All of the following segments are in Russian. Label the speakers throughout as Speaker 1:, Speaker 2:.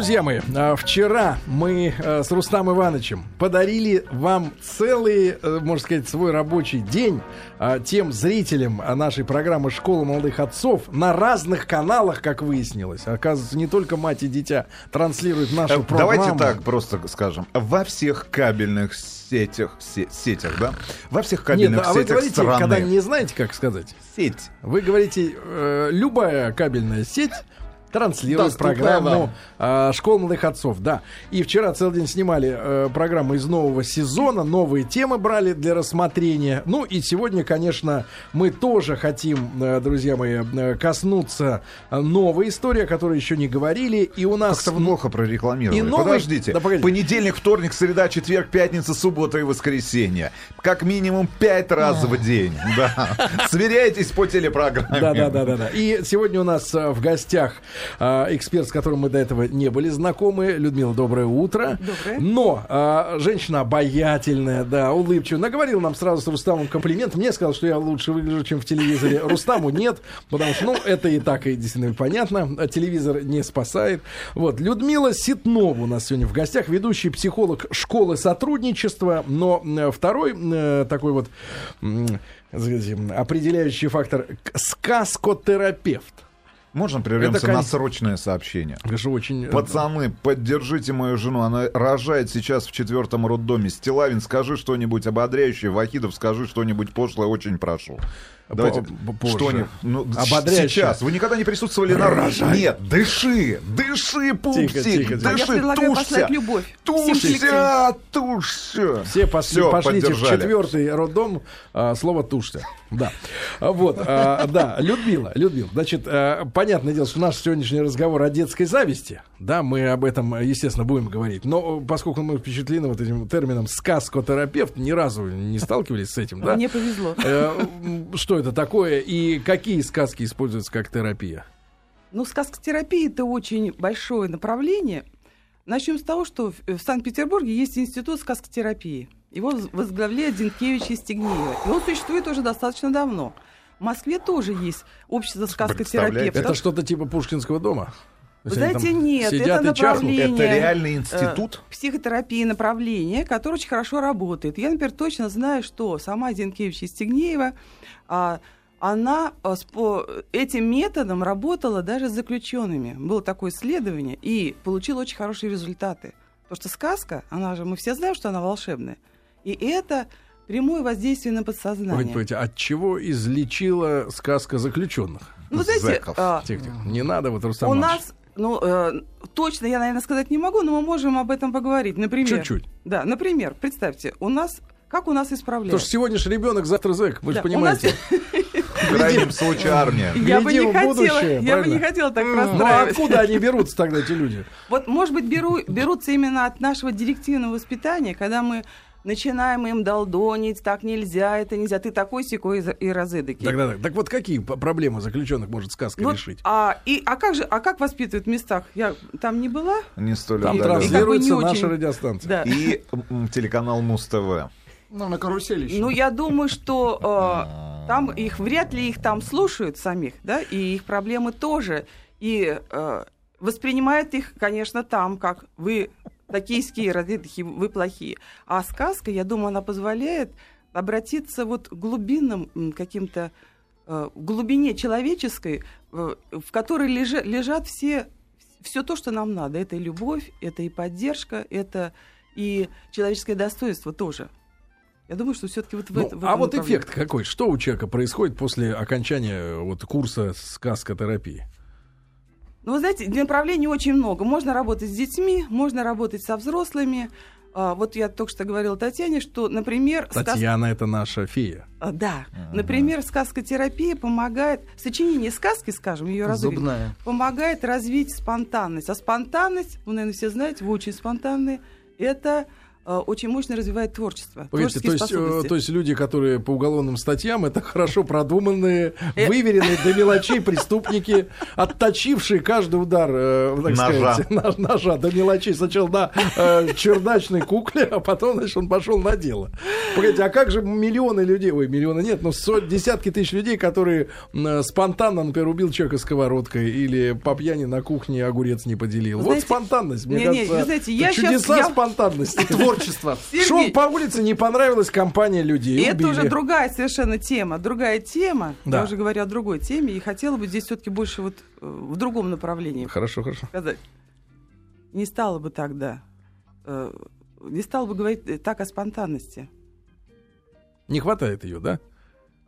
Speaker 1: Друзья мои, а, вчера мы а, с Рустам Ивановичем подарили вам целый, э, можно сказать, свой рабочий день а, тем зрителям нашей программы «Школа молодых отцов» на разных каналах, как выяснилось. Оказывается, не только мать и дитя транслируют нашу
Speaker 2: Э,
Speaker 1: программу.
Speaker 2: Давайте так просто скажем. Во всех кабельных сетях, се- сетях, да? Во всех
Speaker 1: Нет,
Speaker 2: кабельных
Speaker 1: а вы
Speaker 2: сетях
Speaker 1: говорите,
Speaker 2: страны.
Speaker 1: когда не знаете, как сказать,
Speaker 2: Сеть.
Speaker 1: вы говорите, э, любая кабельная сеть транслирует
Speaker 2: Доступная
Speaker 1: программу
Speaker 2: вам.
Speaker 1: э, «Школа молодых отцов». Да. И вчера целый день снимали э, программу из нового сезона, новые темы брали для рассмотрения. Ну и сегодня, конечно, мы тоже хотим, э, друзья мои, э, коснуться э, новой истории, о которой еще не говорили. И у нас...
Speaker 2: Как-то плохо прорекламировали.
Speaker 1: И новый-
Speaker 2: Подождите.
Speaker 1: Да, погодите.
Speaker 2: Понедельник, вторник, среда, четверг, пятница, суббота и воскресенье. Как минимум пять раз в день. Да. Сверяйтесь по телепрограмме.
Speaker 1: Да, да, да, да, да. И сегодня у нас э, в гостях эксперт, с которым мы до этого не были знакомы. Людмила, доброе утро.
Speaker 3: Доброе.
Speaker 1: Но э, женщина обаятельная, да, улыбчивая. Наговорила нам сразу с Рустамом комплимент. Мне сказал, что я лучше выгляжу, чем в телевизоре. Рустаму нет, потому что, ну, это и так и действительно понятно. А Телевизор не спасает. Вот. Людмила Ситнова у нас сегодня в гостях, ведущий психолог школы сотрудничества, но э, второй э, такой вот определяющий фактор сказкотерапевт.
Speaker 2: Можно прервемся
Speaker 1: Это,
Speaker 2: на срочное сообщение?
Speaker 1: Это же очень... э,
Speaker 2: Пацаны, поддержите мою жену. Она рожает сейчас в четвертом роддоме. Стилавин, скажи что-нибудь ободряющее. Вахидов, скажи что-нибудь пошлое. Очень прошу. Давайте.
Speaker 1: По- позже.
Speaker 2: Что-нибудь. Ну,
Speaker 1: Ободряющее.
Speaker 2: Сейчас. Вы никогда не присутствовали на
Speaker 1: Рожай.
Speaker 2: Нет, дыши. Дыши, пупсик.
Speaker 1: Тихо, тихо, тихо.
Speaker 3: Я
Speaker 2: Дыши,
Speaker 3: предлагаю
Speaker 2: тушься.
Speaker 3: любовь.
Speaker 2: Тушься, тушься.
Speaker 1: Все пошли,
Speaker 2: Всё,
Speaker 1: пошлите в четвертый роддом а, слово тушься. Да. А, Вот, а, да, Людмила, Людмила. Значит, а, понятное дело, что наш сегодняшний разговор о детской зависти. Да, мы об этом, естественно, будем говорить. Но поскольку мы впечатлены вот этим термином сказкотерапевт, ни разу не сталкивались с этим, да?
Speaker 3: Мне повезло.
Speaker 1: Э, Что это такое и какие сказки используются как терапия?
Speaker 3: Ну, сказкотерапия это очень большое направление. Начнем с того, что в в Санкт-Петербурге есть институт сказкотерапии. Его воз- возглавляет Зинкевич и Стегнеева. И он существует уже достаточно давно. В Москве тоже есть общество сказкотерапевтов.
Speaker 1: Это что-то типа Пушкинского дома?
Speaker 3: Вы знаете, нет, это
Speaker 1: чахнут?
Speaker 3: направление.
Speaker 2: Это реальный
Speaker 3: э,
Speaker 2: институт?
Speaker 3: психотерапии направление, которое очень хорошо работает. Я, например, точно знаю, что сама Зинкевич и Стегнеева, а, она а, с по- этим методом работала даже с заключенными. Было такое исследование и получила очень хорошие результаты. Потому что сказка, она же, мы все знаем, что она волшебная. И это прямое воздействие на подсознание.
Speaker 1: Погодите, погодите, от чего излечила сказка заключенных?
Speaker 3: Ну, знаете,
Speaker 2: Зэков.
Speaker 3: а,
Speaker 1: Тихо, тихо. Не надо, вот Рустам
Speaker 3: у нас, ну, э, точно я, наверное, сказать не могу, но мы можем об этом поговорить. Например,
Speaker 1: Чуть-чуть.
Speaker 3: Да, например, представьте, у нас, как у нас исправляют?
Speaker 1: Потому что сегодня же ребенок, завтра зэк, вы же
Speaker 3: Да, у
Speaker 1: понимаете.
Speaker 2: В крайнем случае армия.
Speaker 3: Я бы не хотела, я бы не хотела так
Speaker 1: Ну а
Speaker 3: расстраивать.
Speaker 1: откуда они берутся тогда, эти люди?
Speaker 3: Вот, может быть, беру, берутся именно от нашего директивного воспитания, когда мы начинаем им долдонить, так нельзя, это нельзя, ты такой секой и за- и разыдакий.
Speaker 1: Так, так, так вот какие проблемы заключенных может сказка
Speaker 3: Вот,
Speaker 1: решить?
Speaker 3: а, и, а как же, а как воспитывают в местах? Я там не была.
Speaker 2: Не столь
Speaker 1: Там транслируется
Speaker 3: И как бы
Speaker 1: наша
Speaker 3: очень.
Speaker 1: радиостанция.
Speaker 3: Да.
Speaker 2: И телеканал Муз-ТВ.
Speaker 4: Ну, на карусели еще.
Speaker 3: Ну, я думаю, что э, там их вряд ли их там слушают самих, да, и их проблемы тоже. И э, воспринимают их, конечно, там, как вы токийские разведки, вы плохие. А сказка, я думаю, она позволяет обратиться вот к глубинным каким-то э, в глубине человеческой, э, в которой лежа- лежат все все то, что нам надо. Это и любовь, это и поддержка, это и человеческое достоинство тоже. Я думаю, что все-таки вот в,
Speaker 1: Ну,
Speaker 3: это- в
Speaker 1: а
Speaker 3: этом
Speaker 1: вот
Speaker 3: направлении.
Speaker 1: эффект какой? Что у человека происходит после окончания э, вот курса сказкотерапии?
Speaker 3: Ну, вы знаете, направлений очень много. Можно работать с детьми, можно работать со взрослыми. А, вот я только что говорила Татьяне, что, например, сказ-
Speaker 1: Татьяна это наша фея.
Speaker 3: А, да, например, сказкотерапия помогает, сочинение сказки, скажем, ее развить,
Speaker 4: Зубная.
Speaker 3: помогает развить спонтанность. А спонтанность, вы, наверное, все знаете, вы очень спонтанные, это очень мощно развивает творчество.
Speaker 1: Погодите, то
Speaker 3: творческие
Speaker 1: есть, э,
Speaker 3: способности.
Speaker 1: то есть люди, которые по уголовным статьям, это хорошо продуманные,
Speaker 3: Э.
Speaker 1: выверенные до мелочей преступники, отточившие каждый удар, э, так
Speaker 2: Ножа.
Speaker 1: сказать, ножа до мелочей. Сначала на э, чердачной кукле, а потом, значит, он пошел на дело. Погодите, а как же миллионы людей, ой, миллионы нет, но сот- десятки тысяч людей, которые спонтанно, например, убил человека сковородкой или по пьяни на кухне огурец не поделил. Вот спонтанность, мне
Speaker 3: не, не,
Speaker 1: кажется,
Speaker 3: вы знаете, я
Speaker 1: чудеса
Speaker 3: я-
Speaker 1: спонтанности.
Speaker 4: Творчество.
Speaker 1: Шел
Speaker 3: Сергей,
Speaker 1: по улице, не понравилась компания людей.
Speaker 3: И это
Speaker 1: убили.
Speaker 3: уже другая совершенно тема. Другая тема.
Speaker 1: Да.
Speaker 3: Я уже говорю о другой теме. И хотела бы здесь все-таки больше вот э, в другом направлении
Speaker 1: Хорошо, хорошо.
Speaker 3: сказать. Не стала бы тогда. э, Не стала бы говорить э, так о спонтанности.
Speaker 1: Не хватает ее, да?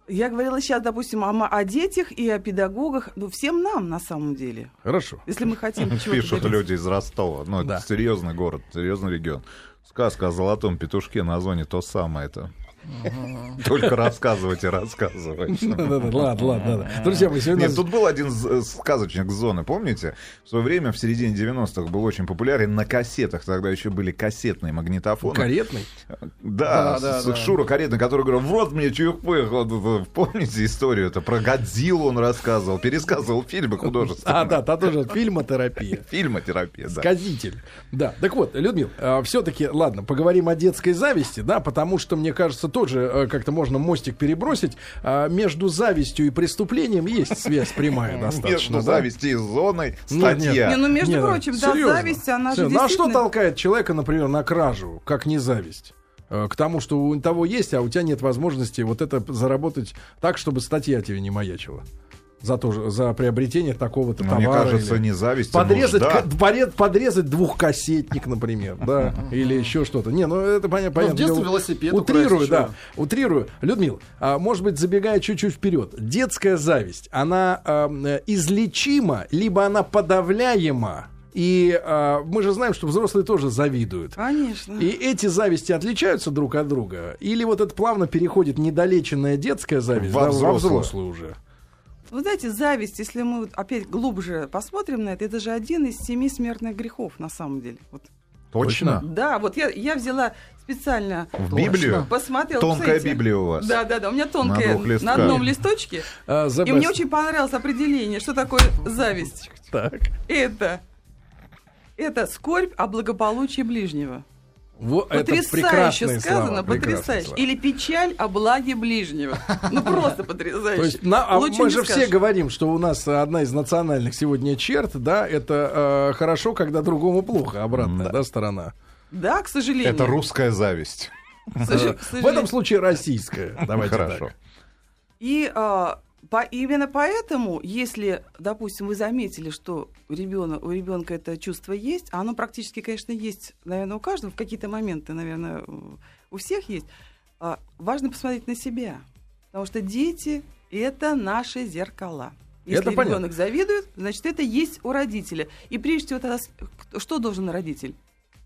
Speaker 3: Я говорила сейчас, допустим, о, о детях и о педагогах. Ну, всем нам, на самом деле.
Speaker 1: Хорошо.
Speaker 3: Если мы хотим
Speaker 2: Пишут люди из Ростова. Ну,
Speaker 1: Да.
Speaker 2: это серьезный город, серьезный регион. Сказка о золотом петушке на зоне то самое это. Только рассказывать и рассказывать.
Speaker 1: Ладно, ладно. Друзья мои, сегодня...
Speaker 2: Нет, тут был один з- сказочник зоны, помните? В свое время, в середине 90-х, был очень популярен на кассетах. Тогда еще были кассетные магнитофоны.
Speaker 1: Каретный.
Speaker 2: Да. Шура Каретный, который говорил, вот мне чух-пых. Помните историю? Это про Годзиллу он рассказывал, пересказывал фильмы художественные.
Speaker 1: А, да, та тоже фильмотерапия.
Speaker 2: Фильмотерапия, да.
Speaker 1: Сказитель. Да. Так вот, Людмил, все-таки, ладно, поговорим о детской зависти, да, потому что, мне кажется, тоже э, как-то можно мостик перебросить. А, Между завистью и преступлением есть связь прямая достаточно.
Speaker 2: Между завистью и зоной
Speaker 1: нет.
Speaker 2: статья.
Speaker 3: Не, ну, между прочим, да, зависть, она же
Speaker 1: Серьезно. Ну, а что толкает человека, например, на кражу, как не зависть? Э, К тому, что у того есть, а у тебя нет возможности вот это заработать так, чтобы статья тебе не маячила. За, то, же- за приобретение такого-то
Speaker 2: Ну,
Speaker 1: товара.
Speaker 2: мне кажется,
Speaker 1: или-
Speaker 2: не зависть, а
Speaker 1: Подрезать,
Speaker 2: нужда.
Speaker 1: ка- поред- подрезать двухкассетник, например, да, или еще что-то. Не, ну это поня- понятно.
Speaker 4: детстве
Speaker 1: дело.
Speaker 4: велосипед
Speaker 1: Утрирую, да, утрирую. Людмил, а, может быть, забегая чуть-чуть вперед, детская зависть, она э, излечима, либо она подавляема? И а, мы же знаем, что взрослые тоже завидуют.
Speaker 3: Конечно.
Speaker 1: И эти зависти отличаются друг от друга? Или вот это плавно переходит недолеченная детская зависть
Speaker 2: Во
Speaker 1: да, во
Speaker 2: взрослую.
Speaker 1: взрослую уже?
Speaker 3: Вы знаете, зависть, если мы опять глубже посмотрим на это, это же один из семи смертных грехов на самом деле. Вот.
Speaker 2: Точно?
Speaker 3: Да, вот я, я взяла специально,
Speaker 2: В Библию?
Speaker 3: посмотрела.
Speaker 2: Тонкая
Speaker 3: посмотрите.
Speaker 2: Библия у вас.
Speaker 3: Да, да, да, у меня
Speaker 2: На
Speaker 3: тонкая на,
Speaker 2: листках.
Speaker 3: одном листочке.
Speaker 1: The
Speaker 3: И мне очень понравилось определение, что такое зависть.
Speaker 1: Так.
Speaker 3: Это, это скорбь о благополучии ближнего.
Speaker 1: Во- это
Speaker 3: Потрясающе
Speaker 1: прекрасные
Speaker 3: сказано,
Speaker 1: слова,
Speaker 3: потрясающе.
Speaker 1: слова.
Speaker 3: Или печаль о благе ближнего. Ну просто потрясающе.
Speaker 1: То есть, на- а мы же все
Speaker 3: скажешь.
Speaker 1: говорим, что у нас одна из национальных сегодня черт, да, это э, хорошо, когда другому плохо, обратная, да, сторона.
Speaker 3: Да, к сожалению.
Speaker 2: Это русская зависть.
Speaker 1: В этом случае российская. Давайте
Speaker 2: Хорошо.
Speaker 1: так.
Speaker 3: И а, по, именно поэтому, если, допустим, вы заметили, что у ребенка, у ребенка это чувство есть, а оно практически, конечно, есть, наверное, у каждого, в какие-то моменты, наверное, у- всех есть, а, важно посмотреть на себя. Потому что дети — это наши зеркала. Если
Speaker 1: Это понятно.
Speaker 3: ребенок завидует, значит, это есть у родителя. И прежде всего, тогда что должен родитель?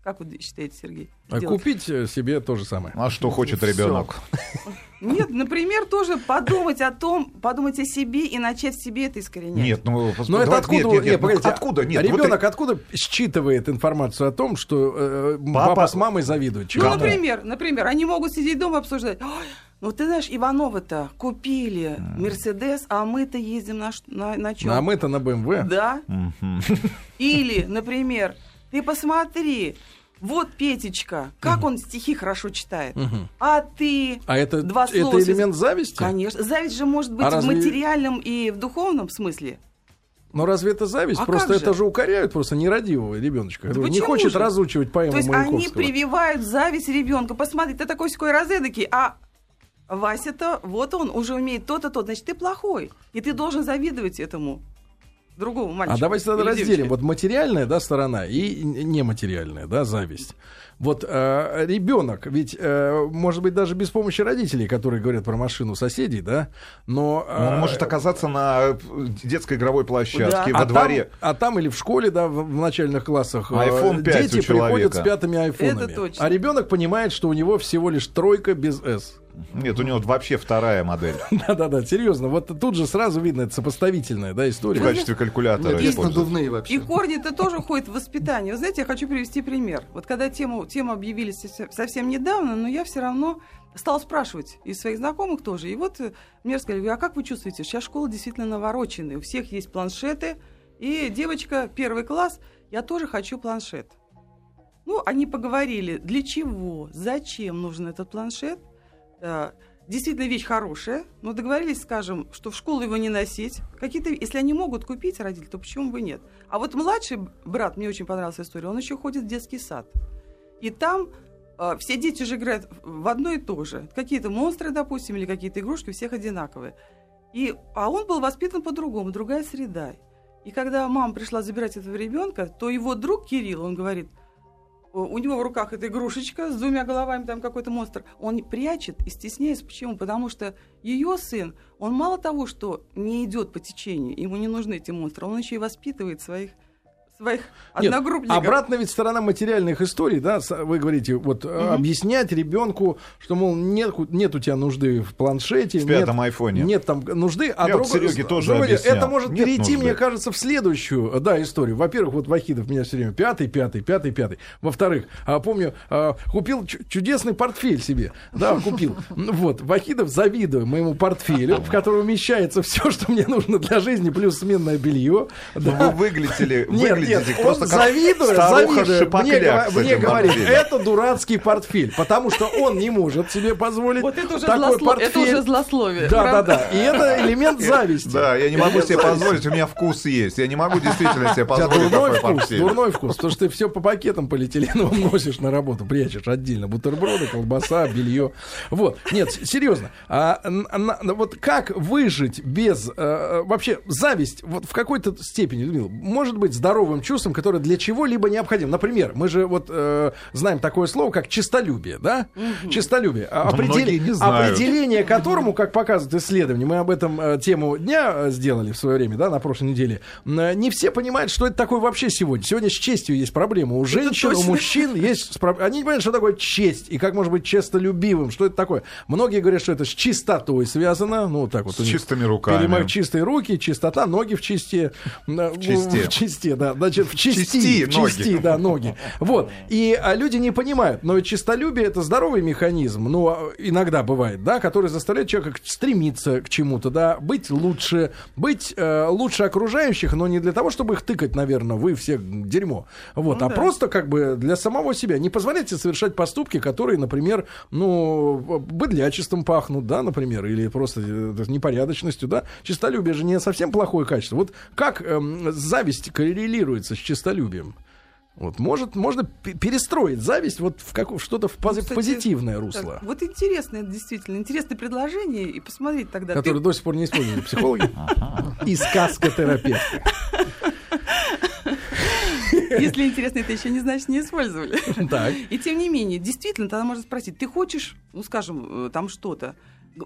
Speaker 3: Как вы считаете, Сергей?
Speaker 1: А? Купить э, себе то же самое.
Speaker 2: А что хочет ребенок?
Speaker 3: Нет, например, тоже подумать о том, подумать о себе и начать в себе это искоренять.
Speaker 2: Нет, ну,
Speaker 1: Но это откуда?
Speaker 2: нет, нет, нет, ну,
Speaker 1: погодите,
Speaker 2: откуда? Нет, вот
Speaker 1: ребенок откуда считывает информацию о том, что э,
Speaker 2: Папа-
Speaker 1: папа, с мамой завидуют?
Speaker 3: Ну, например, например, они могут сидеть дома и обсуждать. «Ой, ну ты знаешь, Ивановы-то купили Мерседес, а мы-то ездим на, на, на чем?
Speaker 1: А мы-то на БМВ.
Speaker 3: Да.
Speaker 2: Мгм.
Speaker 3: Или, например, ты посмотри, вот Петечка, как он стихи хорошо читает.
Speaker 1: Мгм.
Speaker 3: А ты...
Speaker 1: А это,
Speaker 3: Два
Speaker 1: это
Speaker 3: слова
Speaker 1: элемент зависти?
Speaker 3: Конечно. Зависть же может быть
Speaker 1: А
Speaker 3: в
Speaker 1: разве-
Speaker 3: материальном и в духовном смысле.
Speaker 1: Но разве это зависть?
Speaker 3: А
Speaker 1: просто
Speaker 3: как же?
Speaker 1: это же укоряют просто нерадивого ребеночка, который не хочет
Speaker 3: же?
Speaker 1: разучивать поэму
Speaker 3: То есть они прививают зависть ребенка. Посмотри, ты такой секой розедокий, а Вася-то, вот он, уже умеет то-то, то, значит, ты плохой. И ты должен завидовать этому другому мальчику.
Speaker 1: А давайте тогда разделим.
Speaker 3: девочке.
Speaker 1: Вот материальная да, сторона и нематериальная да, зависть. Вот э, ребенок, ведь, э, может быть, даже без помощи родителей, которые говорят про машину соседей, да, но...
Speaker 2: Он
Speaker 1: э,
Speaker 2: может оказаться на э, детской игровой площадке,
Speaker 3: Да.
Speaker 2: во
Speaker 1: а
Speaker 2: дворе.
Speaker 1: Там, а там или в школе, да, в, в начальных классах, э,
Speaker 2: iPhone 5
Speaker 1: дети приходят с пятыми айфонами.
Speaker 3: Это точно.
Speaker 1: А ребенок понимает, что у него всего лишь тройка без S.
Speaker 2: Нет, у него вообще вторая модель.
Speaker 1: Да-да-да, серьезно. Вот тут же сразу видно, это сопоставительная да,
Speaker 2: В
Speaker 1: история.
Speaker 2: качестве калькулятора
Speaker 4: Нет, есть надувные вообще.
Speaker 3: И корни-то тоже ходят в воспитание. Вы знаете, я хочу привести пример. Вот когда тему, тему объявили совсем- недавно, но я все равно стала спрашивать из своих знакомых тоже. И вот э, мне рассказали, а как вы чувствуете? Сейчас школа действительно навороченная. У всех есть планшеты. И девочка, первый класс, я тоже хочу планшет. Ну, они поговорили, для чего, зачем нужен этот планшет. Действительно, вещь хорошая, но договорились, скажем, что в школу его не носить. Какие-то, если они могут купить родители, то почему бы нет? А вот младший брат, мне очень понравилась история, он еще ходит в детский сад. И там э, все дети же играют в одно и то же. Какие-то монстры, допустим, или какие-то игрушки, у всех одинаковые. И, а он был воспитан по-другому, другая среда. И когда мама пришла забирать этого ребенка, то его друг Кирилл, он говорит, у у него в руках эта игрушечка с двумя головами, там какой-то монстр. Он прячет и стесняется. Почему? Потому что ее сын, он мало того, что не идет по течению, ему не нужны эти монстры, он еще и воспитывает своих, своих
Speaker 1: Нет,
Speaker 3: одногруппников.
Speaker 1: обратно ведь сторона материальных историй, да, вы говорите, вот э, объяснять ребенку, что, мол, нет, нет у тебя нужды в планшете,
Speaker 2: В
Speaker 1: нет,
Speaker 2: пятом айфоне.
Speaker 1: нет там нужды, а
Speaker 2: Я вот
Speaker 1: другое-
Speaker 2: Сереге тоже объяснял.
Speaker 1: это может
Speaker 2: Нет
Speaker 1: перейти,
Speaker 2: нужды.
Speaker 1: мне кажется, в следующую, да, историю. Во-первых, вот Вахидов меня все время пятый, пятый, пятый, пятый. Во-вторых, а, помню, а, купил чу- чудесный портфель себе, да, купил. Вот, Вахидов, завидую моему портфелю, в котором умещается все, что мне нужно для жизни, плюс сменное белье.
Speaker 2: Ну, вы выглядите,
Speaker 1: Нет,
Speaker 2: выглядите
Speaker 1: нет,
Speaker 2: просто
Speaker 1: он завидуя,
Speaker 2: старуха
Speaker 1: завидуя, мне,
Speaker 2: с
Speaker 1: мне говорит, это дурацкий портфель, потому что он не может себе позволить
Speaker 3: Вот это уже,
Speaker 1: такой
Speaker 3: злосло-
Speaker 1: портфель.
Speaker 3: это уже злословие.
Speaker 1: Да, да,
Speaker 3: правда?
Speaker 1: да. И это элемент зависти.
Speaker 2: Да, я не могу себе позволить, у меня вкус есть. Я не могу действительно себе позволить
Speaker 1: дурной
Speaker 2: такой
Speaker 1: вкус,
Speaker 2: портфель.
Speaker 1: дурной вкус, потому что ты все по пакетам полиэтиленовым носишь на работу, прячешь отдельно. Бутерброды, колбаса, белье. Вот. Нет, серьезно. А, на- вот как выжить без... э, вообще, зависть вот в какой-то степени, Людмила, может быть здоровым чувством, которое для чего-либо необходимо. Например, мы же вот э, знаем такое слово, как чистолюбие, да? Чистолюбие. А
Speaker 2: Да многие не знают.
Speaker 1: Определение которому, как показывают исследования, мы об этом э, тему дня э, сделали в свое время, да, на прошлой неделе, э, не все понимают, что это такое вообще сегодня. Сегодня с честью есть проблема. У женщин, у мужчин есть... Они не понимают, что такое честь и как может быть честолюбивым, что это такое. Многие говорят, что это с чистотой связано. Ну, вот так вот.
Speaker 2: С чистыми руками.
Speaker 1: перема- чистые руки, чистота, ноги в чисте. В
Speaker 2: чисте.
Speaker 1: В чисте, да. Значит, в чисти.
Speaker 2: Чисти
Speaker 1: в
Speaker 2: ноги.
Speaker 1: чисти, да, ноги. Вот. И а, люди не понимают, но чистолюбие это здоровый механизм, ну, а, иногда бывает, да, который заставляет человека стремиться к чему-то, да, быть лучше, быть э, лучше окружающих, но не для того, чтобы их тыкать, наверное, вы все дерьмо. Вот,
Speaker 3: Ну
Speaker 1: а
Speaker 3: да.
Speaker 1: просто как бы для самого себя. Не позволяйте совершать поступки, которые, например, ну, быдлячеством пахнут, да, например, или просто э, непорядочностью, да. Чистолюбие же не совсем плохое качество. Вот как эм, зависть коррелируется с чистолюбием? Вот, может, можно пе- перестроить зависть вот в, как, в что-то в, пози-
Speaker 3: Ну,
Speaker 1: в
Speaker 3: кстати,
Speaker 1: позитивное русло,
Speaker 3: Так, вот интересное, действительно, интересное предложение, и посмотреть тогда. ты-
Speaker 1: которое до сих пор не используют психологи и сказкотерапевты.
Speaker 3: Если интересно, это еще не значит не использовали.
Speaker 1: Так.
Speaker 3: И тем не менее, действительно, тогда можно спросить, ты хочешь, ну, скажем, э, там что-то.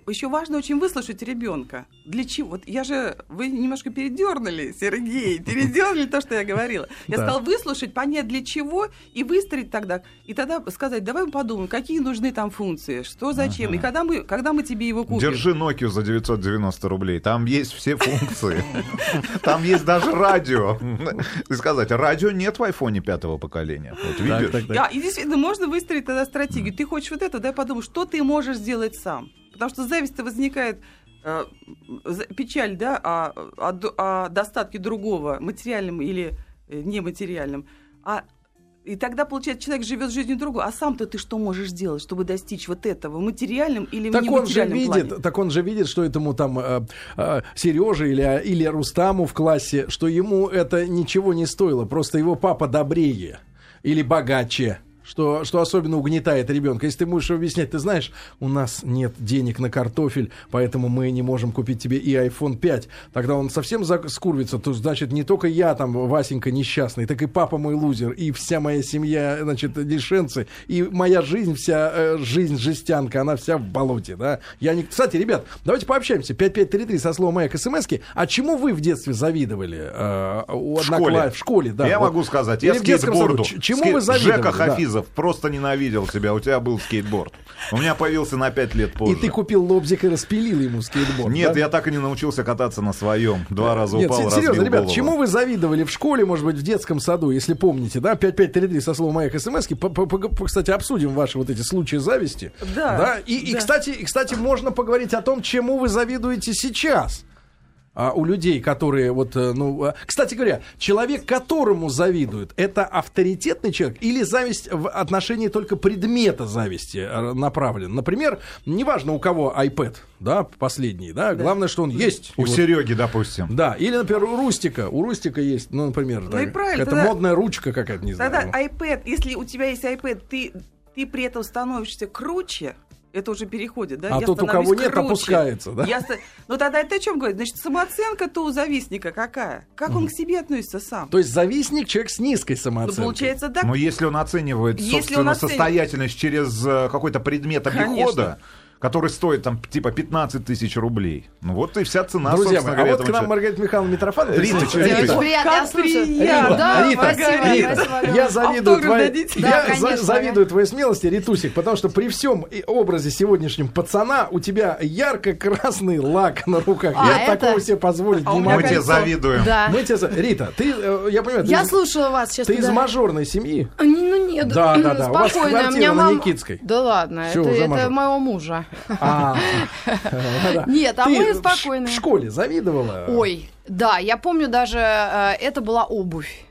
Speaker 3: Еще важно очень выслушать ребенка. Для чего? Вот я же, вы немножко передернули, Сергей, передернули то, что я говорила. Я
Speaker 1: Да.
Speaker 3: сказала выслушать, понять для чего и выстроить тогда. И тогда сказать, давай мы подумаем, какие нужны там функции, что зачем, и когда мы, когда мы тебе его купим.
Speaker 2: Держи Nokia за 990 рублей. Там есть все функции. Там есть даже радио. И сказать, радио нет в айфоне пятого поколения. Вот видишь?
Speaker 3: Да, и действительно, можно выстроить тогда стратегию. Ты хочешь вот это, дай подумай, что ты можешь сделать сам. Потому что зависть-то возникает, э, печаль, да, о, о д- о достатке другого, материальном или э, нематериальном. А и тогда, получается, человек живет жизнью другого. А сам-то ты что можешь сделать, чтобы достичь вот этого, материальным или
Speaker 1: Так он же видит,
Speaker 3: плане?
Speaker 1: так он же видит, что этому там э, э, Сереже или, или Рустаму в классе, что ему это ничего не стоило, просто его папа добрее или богаче. Что, что особенно угнетает ребенка. Если ты будешь объяснять, ты знаешь, у нас нет денег на картофель, поэтому мы не можем купить тебе и iPhone 5. Тогда он совсем скурвится. То значит, не только я там, Васенька, несчастный, так и папа мой лузер, и вся моя семья, значит, лишенцы, и моя жизнь, вся э, жизнь жестянка, она вся в болоте, да. Я не... Кстати, ребят, давайте пообщаемся. 5533 со словом «Маяк» смски. А чему вы в детстве завидовали? э, у
Speaker 2: В
Speaker 1: однокла-
Speaker 2: школе.
Speaker 1: В школе, да.
Speaker 2: Я
Speaker 1: Вот.
Speaker 2: могу сказать,
Speaker 1: Или
Speaker 2: я
Speaker 1: в детском саду. Чему
Speaker 2: Скейт-
Speaker 1: вы завидовали?
Speaker 2: Жека
Speaker 1: Да.
Speaker 2: Сюрпризов. Просто ненавидел тебя. У тебя был скейтборд. У меня появился на 5 лет позже.
Speaker 1: И ты купил лобзик и распилил ему скейтборд.
Speaker 2: Нет,
Speaker 1: да?
Speaker 2: я так и не научился кататься на своем. Два раза
Speaker 1: Нет,
Speaker 2: упал,
Speaker 1: се- серьезно,
Speaker 2: разбил
Speaker 1: ребят,
Speaker 2: голову.
Speaker 1: чему вы завидовали в школе, может быть, в детском саду, если помните, да? 5533 со словом моих смс Кстати, обсудим ваши вот эти случаи зависти.
Speaker 3: Да,
Speaker 1: И, и,
Speaker 3: да.
Speaker 1: кстати, и, кстати, можно поговорить о том, чему вы завидуете сейчас. А у людей, которые вот, э, ну, э, кстати говоря, человек, которому завидуют, это авторитетный человек или зависть в отношении только предмета зависти э, направлен? Например, неважно у кого iPad, да, последний, да, главное, что он есть.
Speaker 2: У
Speaker 1: вот-
Speaker 2: Сереги, допустим.
Speaker 1: да, или, например, у Рустика. У Рустика есть, ну, например,
Speaker 3: Ну и правильно,
Speaker 1: это
Speaker 3: тогда-
Speaker 1: модная ручка какая-то, не
Speaker 3: Тогда
Speaker 1: знаю.
Speaker 3: iPad, если у тебя есть iPad, ты, ты при этом становишься круче, это уже переходит, да?
Speaker 1: А
Speaker 3: Я
Speaker 1: тот, у кого нет,
Speaker 3: круче.
Speaker 1: опускается, да?
Speaker 3: Я Ну тогда это о чем говорит? Значит, самооценка-то у завистника какая? Как он к себе относится сам?
Speaker 1: То есть завистник человек с низкой
Speaker 3: Ну,
Speaker 1: самооценкой.
Speaker 3: получается, да?
Speaker 2: Но если он оценивает,
Speaker 3: Если
Speaker 2: собственно,
Speaker 3: он оценивает-
Speaker 2: состоятельность через э, какой-то предмет обихода,
Speaker 3: Конечно.
Speaker 2: Который стоит там типа 15 тысяч рублей, ну вот и вся цена,
Speaker 1: Друзья
Speaker 2: собственно
Speaker 1: мои, а
Speaker 2: говоря,
Speaker 1: вот к нам. Маргарита Михайловна Митрофанова.
Speaker 2: Рита. Рита.
Speaker 4: Очень приятно,
Speaker 3: приятно.
Speaker 4: Да,
Speaker 1: Рита,
Speaker 4: спасибо,
Speaker 1: Рита,
Speaker 4: спасибо.
Speaker 1: я завидую твоей,
Speaker 3: дадите?
Speaker 1: я
Speaker 4: Да,
Speaker 1: за- завидую твоей смелости, Ритусик, потому что при всем образе сегодняшнем пацана у тебя ярко-красный лак на руках.
Speaker 4: А,
Speaker 1: я
Speaker 4: это-
Speaker 1: такого себе позволить
Speaker 3: А
Speaker 1: не
Speaker 3: меня
Speaker 2: Мы
Speaker 1: могу.
Speaker 2: тебе завидуем.
Speaker 4: Да.
Speaker 1: Мы тебе Рита, ты, э, я понимаю, ты,
Speaker 4: Я слушала вас сейчас.
Speaker 1: ты из мажорной семьи.
Speaker 4: Ну нет,
Speaker 1: Да, да, да. У вас
Speaker 4: спокойно.
Speaker 1: квартира
Speaker 4: у меня
Speaker 1: на
Speaker 4: мама...
Speaker 1: Никитской.
Speaker 4: Да ладно,
Speaker 1: Всё,
Speaker 4: это, это моего мужа.
Speaker 1: А.
Speaker 4: Нет, а
Speaker 1: Ты
Speaker 4: мы спокойно.
Speaker 1: В школе завидовала?
Speaker 4: Ой, да, я помню даже, э, это была обувь.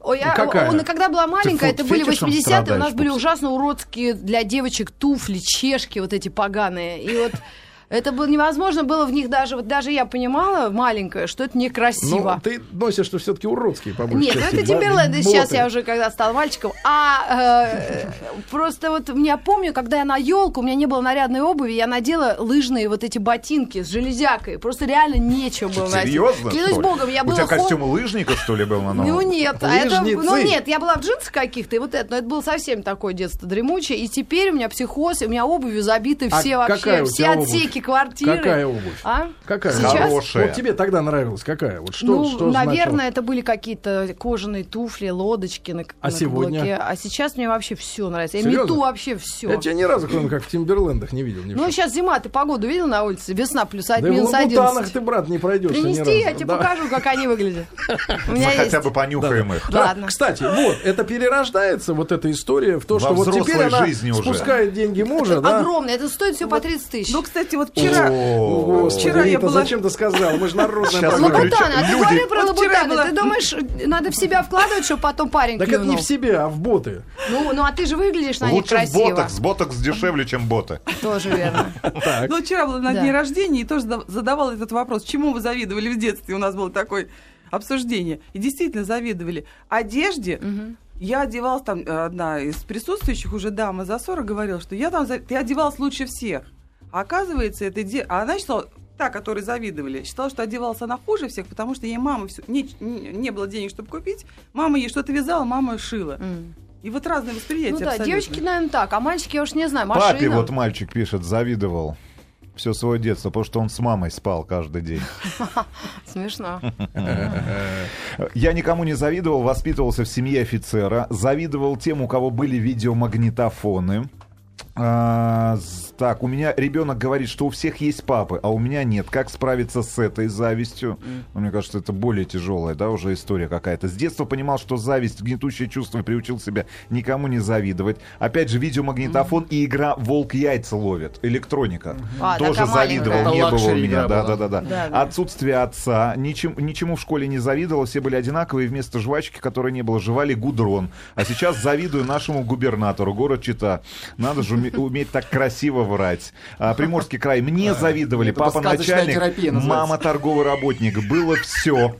Speaker 4: Ой,
Speaker 1: Ну, какая?
Speaker 4: он, когда была маленькая,
Speaker 2: фу-
Speaker 4: это были
Speaker 2: фетишем
Speaker 4: 80-е, у нас были ужасно уродские для девочек туфли, чешки вот эти поганые. И вот это было невозможно было в них даже, вот даже я понимала, маленькая, что это
Speaker 1: Ну,
Speaker 4: некрасиво.
Speaker 1: ты носишь, что все-таки уродские, по
Speaker 4: Нет, ну
Speaker 1: части,
Speaker 4: это Тимберленд, сейчас я уже когда стал мальчиком. А э, просто вот меня помню, когда я на елку, у меня не было нарядной обуви, я надела лыжные вот эти ботинки с железякой. Просто реально нечего было носить.
Speaker 2: Серьезно?
Speaker 4: Клянусь богом, я
Speaker 2: У
Speaker 4: была
Speaker 2: тебя
Speaker 4: хо-
Speaker 2: костюм лыжника, что ли, был на новом?
Speaker 4: Ну нет, а это, ну нет, я была в джинсах каких-то, и вот это, но это было совсем такое детство дремучее, и теперь у меня психоз, и у меня обувью забиты
Speaker 1: А
Speaker 4: все вообще,
Speaker 1: у
Speaker 4: все
Speaker 1: тебя обувь?
Speaker 4: отсеки квартиры.
Speaker 1: Какая обувь?
Speaker 4: А?
Speaker 1: Какая?
Speaker 4: Сейчас?
Speaker 2: Хорошая.
Speaker 1: Вот тебе тогда нравилась какая? Вот что,
Speaker 4: ну,
Speaker 1: что
Speaker 4: наверное,
Speaker 1: значило?
Speaker 4: это были какие-то кожаные туфли, лодочки на,
Speaker 1: А
Speaker 4: на
Speaker 1: сегодня?
Speaker 4: каблуке. А сейчас мне вообще все нравится. Я
Speaker 1: Серьезно?
Speaker 4: мету вообще все.
Speaker 1: Я тебя ни разу, кроме как в Тимберлендах, не видел. в
Speaker 4: Ну, сейчас зима, ты погоду видел на улице? Весна плюс
Speaker 1: да и в
Speaker 4: минус
Speaker 1: Лабутанах
Speaker 4: 11.
Speaker 1: ты, брат, не пройдешь.
Speaker 4: Принести, я тебе
Speaker 1: Да.
Speaker 4: покажу, как они выглядят. У меня
Speaker 2: Мы
Speaker 4: есть.
Speaker 2: хотя бы понюхаем их.
Speaker 1: Да,
Speaker 4: Ладно.
Speaker 1: Кстати, вот, это перерождается, вот эта история, в то, что вот теперь она спускает деньги мужа, да?
Speaker 4: Огромное, это стоит все по 30 тысяч.
Speaker 3: Ну, кстати, вот вчера...
Speaker 1: О, Господи,
Speaker 3: Вчера я была-
Speaker 1: зачем ты сказал? Мы же народная
Speaker 2: Сейчас
Speaker 1: программа.
Speaker 2: выключу.
Speaker 4: Лабутаны, а ты
Speaker 2: Люди-
Speaker 4: говори про
Speaker 3: Вот была-
Speaker 4: Ты думаешь, надо в себя вкладывать, чтобы потом парень
Speaker 1: Так это не в себя, а в боты.
Speaker 4: Ну, ну, а ты же выглядишь на них
Speaker 2: Лучше с
Speaker 4: красиво.
Speaker 2: ботокс. Ботокс дешевле, чем боты.
Speaker 4: Тоже верно.
Speaker 1: Так.
Speaker 3: Ну, вчера была на дне рождения и тоже зада- задавала этот вопрос. Чему вы завидовали в детстве? У нас было такое обсуждение. И действительно завидовали. Одежде. Я одевалась там, э, одна из присутствующих, уже дама за 40, говорила, что я там, ты одевалась лучше всех. А оказывается, это де... а она считала, та, которой завидовали, считала, что одевалась она хуже всех, потому что ей мама всё- не, не, не было денег, чтобы купить. Мама ей что-то вязала, мама шила.
Speaker 4: М.
Speaker 3: И вот разные восприятия.
Speaker 4: Ну да,
Speaker 3: абсолютно.
Speaker 4: девочки, наверное, так, а мальчики, я уж не знаю, машина.
Speaker 2: Папе вот мальчик пишет, завидовал все свое детство, потому что он с мамой спал каждый день.
Speaker 4: Смешно.
Speaker 2: Я никому не завидовал, воспитывался в семье офицера. Завидовал тем, у кого были видеомагнитофоны. А, так, у меня ребенок говорит, что у всех есть папы, а у меня нет. Как справиться с этой завистью? Ну, Мне кажется, это более тяжелая, да, уже история какая-то. С детства понимал, что зависть, гнетущее чувство, и приучил себя никому не завидовать. Опять же, видеомагнитофон и игра «Волк яйца ловит», электроника.
Speaker 4: А,
Speaker 2: Тоже завидовал, не было у меня. Да, да, да, да.
Speaker 4: Да, да.
Speaker 2: Отсутствие отца. Ничем, ничему в школе не завидовал. Все были одинаковые. Вместо жвачки, которой не было, жевали гудрон. А сейчас завидую нашему губернатору, город Чита. Надо же уме- уметь так красиво врать. А, Приморский край. Мне завидовали.
Speaker 5: это
Speaker 2: Папа начальник, мама торговый работник. Было все.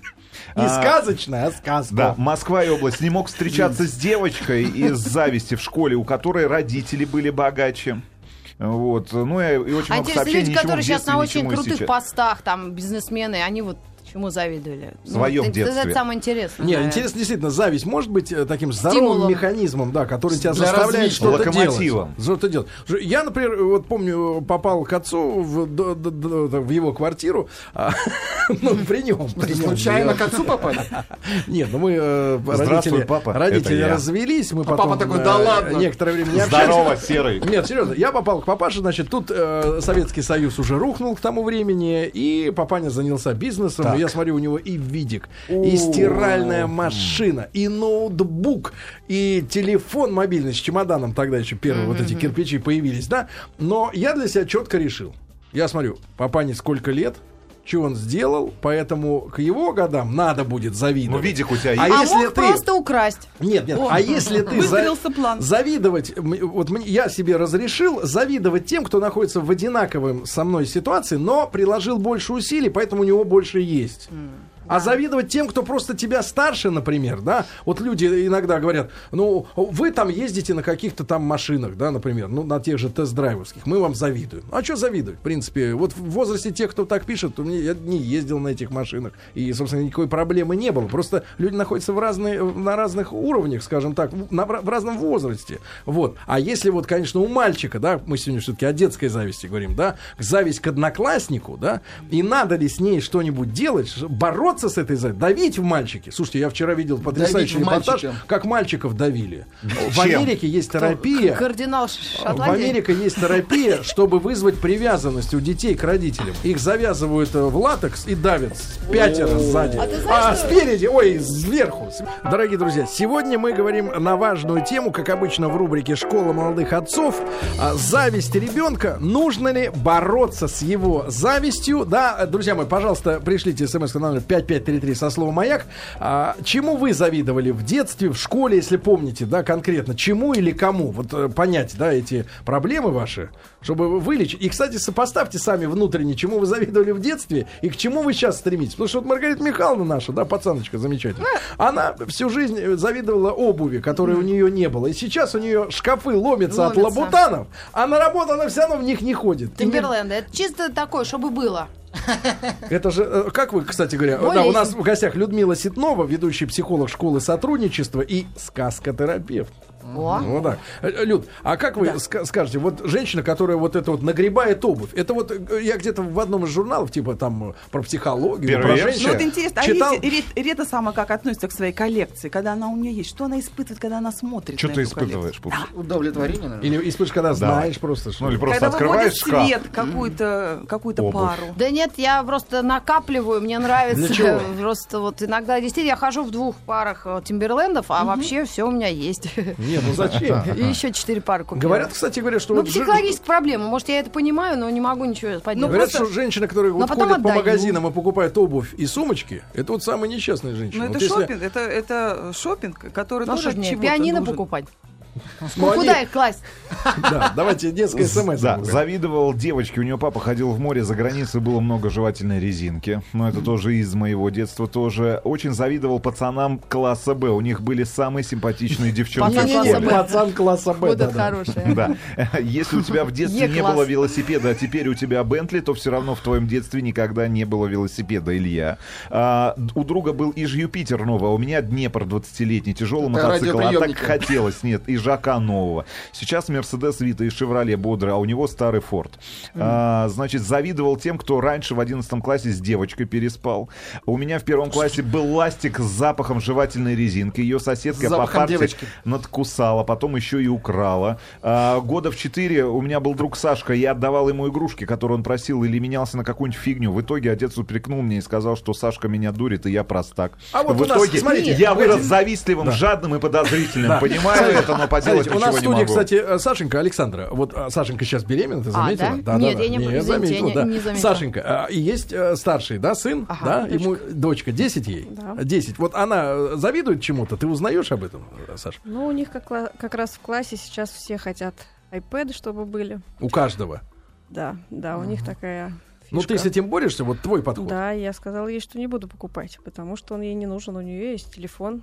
Speaker 1: Не сказочная, а сказка.
Speaker 2: Да, Москва и область. Не мог встречаться с девочкой из зависти в школе, у которой родители были богаче. Вот. Ну и, и очень
Speaker 4: А
Speaker 2: много сообщений.
Speaker 4: люди, которые сейчас на очень крутых
Speaker 2: сейчас.
Speaker 4: постах, там, бизнесмены, они вот Чему завидовали?
Speaker 2: В своем
Speaker 4: это-
Speaker 2: детстве.
Speaker 4: Это самое интересное.
Speaker 1: Не, интересно, действительно, зависть может быть э, таким здоровым
Speaker 4: Стимулом.
Speaker 1: механизмом, да, который тебя
Speaker 5: Для
Speaker 1: заставляет что-то делать. Что-то делать. Я, например, вот помню, попал к отцу в, до- до- до- в его квартиру, а, ну, при нем. при нем.
Speaker 5: Случайно
Speaker 1: Я-
Speaker 5: к отцу попали?
Speaker 1: Нет, ну мы э, родители,
Speaker 2: папа,
Speaker 1: родители развелись, мы
Speaker 5: А
Speaker 1: потом
Speaker 5: папа такой,
Speaker 1: э,
Speaker 5: «Да ладно».
Speaker 1: некоторое время не общались.
Speaker 2: Здорово, Серый.
Speaker 1: Нет, серьезно, я попал к папаше, значит, тут э, Советский Союз уже рухнул к тому времени, и папаня занялся бизнесом. Я смотрю, у него и видик, и стиральная машина, и ноутбук, и телефон мобильный с чемоданом, тогда еще первые вот эти кирпичи появились, да, но я для себя четко решил, я смотрю, папане сколько лет, что он сделал, поэтому к его годам надо будет
Speaker 2: Ну,
Speaker 1: завидовать.
Speaker 2: видик у тебя
Speaker 1: А
Speaker 2: есть.
Speaker 4: А
Speaker 1: если
Speaker 4: мог
Speaker 1: ты-
Speaker 4: просто украсть.
Speaker 1: Нет, нет. А если ты за-
Speaker 3: план.
Speaker 1: завидовать, вот мне- я себе разрешил завидовать тем, кто находится в одинаковом со мной ситуации, но приложил больше усилий, поэтому у него больше есть. А завидовать тем, кто просто тебя старше, например, да? Вот люди иногда говорят, ну, вы там ездите на каких-то там машинах, да, например, ну, на тех же тест-драйверских, мы вам завидуем. А что завидовать? В принципе, вот в возрасте тех, кто так пишет, я не ездил на этих машинах, и, собственно, никакой проблемы не было. Просто люди находятся в разные, на разных уровнях, скажем так, в- на- в разном возрасте. Вот. А если вот, конечно, у мальчика, да, мы сегодня все-таки о детской зависти говорим, да, зависть к однокласснику, да, и надо ли с ней что-нибудь делать, ш- бороться с этой завистью, давить в мальчике. Слушайте, я вчера видел потрясающий
Speaker 5: Давить в
Speaker 1: репортаж,
Speaker 5: мальчика.
Speaker 1: как мальчиков давили. В
Speaker 2: Чем?
Speaker 1: Америке есть терапия.
Speaker 4: Кардинал
Speaker 1: В
Speaker 4: Шотландии.
Speaker 1: Америке есть терапия, чтобы вызвать привязанность у детей к родителям. Их завязывают э, в латекс и давят пятеро сзади.
Speaker 4: А знаешь,
Speaker 1: А спереди, ой, сверху. Дорогие друзья, сегодня мы говорим на важную тему, как обычно в рубрике «Школа молодых отцов». А, Зависть ребенка. Нужно ли бороться с его завистью? Да, друзья мои, пожалуйста, пришлите смс на номер 5533 со словом «Маяк». А, чему вы завидовали в детстве, в школе, если помните, да, конкретно? Чему или кому? Вот э, понять, да, эти проблемы ваши, чтобы вылечить. И, кстати, сопоставьте сами внутренне, чему вы завидовали в детстве и к чему вы сейчас стремитесь. Потому что вот Маргарита Михайловна наша, да, пацаночка замечательная, она всю жизнь завидовала обуви, которой у нее не было. И сейчас у нее шкафы ломятся, от
Speaker 4: Ломятся.
Speaker 1: лабутанов, а на работу она все равно в них не ходит.
Speaker 4: Тимберленда. Это чисто такое, чтобы было.
Speaker 1: Это же, э, как вы, кстати говоря,
Speaker 4: Болезнь.
Speaker 1: да, у нас в гостях Людмила Ситнова, ведущий психолог школы сотрудничества и сказкотерапевт.
Speaker 4: О.
Speaker 1: Ну да. Э, Люд, а как вы ска- скажете, вот женщина, которая вот это вот нагребает обувь, это вот э, я где-то в одном из журналов, типа там э, про психологию,
Speaker 2: Первая
Speaker 1: про женщин,
Speaker 3: Ну вот интересно, а
Speaker 1: читал...
Speaker 3: Рите, Рит- Рита сама как относится к своей коллекции, когда она у нее есть? Что она испытывает, когда она смотрит
Speaker 2: Что
Speaker 3: на
Speaker 2: ты
Speaker 3: эту
Speaker 2: испытываешь? Пупс?
Speaker 5: Удовлетворение, наверное.
Speaker 1: Или испытываешь, когда знаешь просто, что...
Speaker 2: Ну или просто
Speaker 3: Когда
Speaker 2: открываешь шкаф.
Speaker 3: свет какую-то какую
Speaker 2: Обувь.
Speaker 3: пару.
Speaker 4: Да нет, я просто накапливаю, мне нравится.
Speaker 1: Для чего?
Speaker 4: Просто вот иногда действительно я хожу в двух парах э, Тимберлендов, а вообще все у меня есть.
Speaker 1: Нет, ну зачем?
Speaker 4: И еще четыре пары купила.
Speaker 1: Говорят, кстати говоря, что
Speaker 4: Ну,
Speaker 1: вот...
Speaker 4: психологическая проблема. Может, я это понимаю, но не могу ничего поделать.
Speaker 1: Говорят, что женщины, которые вот ходят по магазинам и покупают обувь и сумочки, это вот самые несчастные женщины.
Speaker 3: Ну
Speaker 1: Вот
Speaker 3: это
Speaker 1: если-
Speaker 3: шопинг, это, это шопинг, который
Speaker 4: Ну
Speaker 3: тоже чего-то
Speaker 4: пианино
Speaker 3: нужен.
Speaker 4: покупать?
Speaker 1: Ну, они-
Speaker 4: Куда их класть?
Speaker 1: Да, давайте детское смс.
Speaker 2: Да, завидовал девочке. У нее папа ходил в море за границей, было много жевательной резинки. Но это тоже из моего детства тоже. Очень завидовал пацанам класса Б. У них были самые симпатичные девчонки
Speaker 4: Пацан класса. Б.
Speaker 1: Пацан класса Б.
Speaker 4: Вот это
Speaker 1: да.
Speaker 4: хорошее.
Speaker 2: Да. Если у тебя в детстве не было велосипеда, а теперь у тебя Бентли, то все равно в твоем детстве никогда не было велосипеда, Илья. А, у друга был Иж Юпитер новый, а у меня Днепр 20-летний, тяжелый мотоцикл. А так хотелось, нет, и Жака нового. Сейчас Мерседес Вита и Шевроле бодрый, а у него старый Форд. А, значит, завидовал тем, кто раньше в 11 классе с девочкой переспал. У меня в первом классе был ластик с запахом жевательной резинки. Ее соседка по парте
Speaker 5: девочки.
Speaker 2: надкусала, потом еще и украла. А, года в четыре у меня был друг Сашка, я отдавал ему игрушки, которые он просил, или менялся на какую-нибудь фигню. В итоге отец упрекнул мне и сказал, что Сашка меня дурит, и я простак.
Speaker 1: А вот
Speaker 2: в
Speaker 1: у нас,
Speaker 2: итоге
Speaker 1: смотрите,
Speaker 2: я вырос завистливым, жадным и подозрительным.
Speaker 1: Да.
Speaker 2: Понимаю это, но поделать
Speaker 1: смотрите, у нас в
Speaker 2: не
Speaker 1: студии, кстати, э, Сашенька, Александра. Вот а, Сашенька сейчас беременна, ты
Speaker 4: А,
Speaker 1: заметила?
Speaker 4: да? Нет, я не- извините,
Speaker 1: заметила,
Speaker 4: я
Speaker 1: да.
Speaker 4: не- не заметила.
Speaker 1: Сашенька, а, и есть э, старший, да, сын,
Speaker 4: Ага,
Speaker 1: да,
Speaker 4: дочка.
Speaker 1: ему дочка, 10 ей?
Speaker 6: Да.
Speaker 1: 10. Вот она э, завидует чему-то, ты узнаешь об этом, э, Саша?
Speaker 6: Ну, у них как, как раз в классе сейчас все хотят iPad, чтобы были.
Speaker 1: У каждого.
Speaker 6: Да, да, у них такая
Speaker 1: Ну ты с этим борешься, вот твой подход.
Speaker 6: Да, я сказала ей, что не буду покупать, потому что он ей не нужен, у нее есть телефон.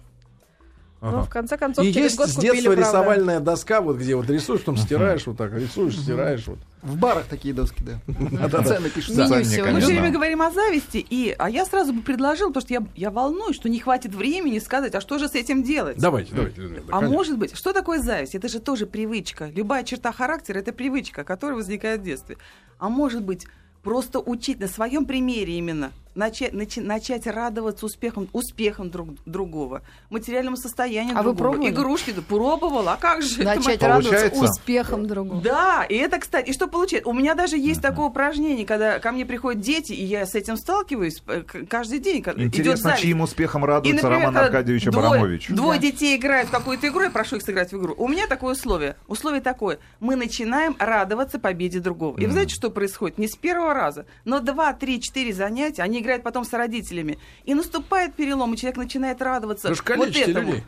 Speaker 6: Но
Speaker 1: Ага.
Speaker 6: в конце концов
Speaker 1: И
Speaker 6: через
Speaker 1: есть
Speaker 6: год
Speaker 1: с
Speaker 6: купили,
Speaker 1: детства
Speaker 6: правда.
Speaker 1: рисовальная доска, вот где вот рисуешь, потом стираешь вот так, рисуешь, стираешь вот.
Speaker 5: В барах такие доски, да. Цены пишут.
Speaker 4: Меню
Speaker 2: Ценник,
Speaker 4: сегодня.
Speaker 3: Мы все время говорим о зависти, и, а я сразу бы предложила, потому что я, я волнуюсь, что не хватит времени сказать, а что же с этим делать?
Speaker 1: Давайте, давайте.
Speaker 3: А может быть, что такое зависть? Это же тоже привычка. Любая черта характера это привычка, которая возникает в детстве. А может быть, просто учить на своем примере именно начать, начи- начать радоваться успехам, успехам друг, другого, материальному состоянию
Speaker 4: А вы
Speaker 3: другого,
Speaker 4: пробовали?
Speaker 3: игрушки. Да, пробовала, а как же? это
Speaker 4: Начать
Speaker 2: Получается?
Speaker 4: радоваться успехом другого.
Speaker 3: да, и это, кстати, и что получается? У меня даже есть такое упражнение, когда ко мне приходят дети, и я с этим сталкиваюсь э, каждый день. идет
Speaker 2: Интересно,
Speaker 3: зависть.
Speaker 2: чьим успехом
Speaker 3: И,
Speaker 2: радуется
Speaker 3: например,
Speaker 2: Роман Аркадьевич
Speaker 3: двое,
Speaker 2: Абрамович?
Speaker 3: Двое
Speaker 4: Да.
Speaker 3: детей играют в какую-то игру, я прошу их сыграть в игру. У меня такое условие. Условие такое. Мы начинаем радоваться победе другого. И вы знаете, что происходит? Не с первого раза, но два, три, четыре занятия, они играют потом с родителями. И наступает перелом, и человек начинает радоваться
Speaker 1: ж
Speaker 3: вот этому.
Speaker 1: людей.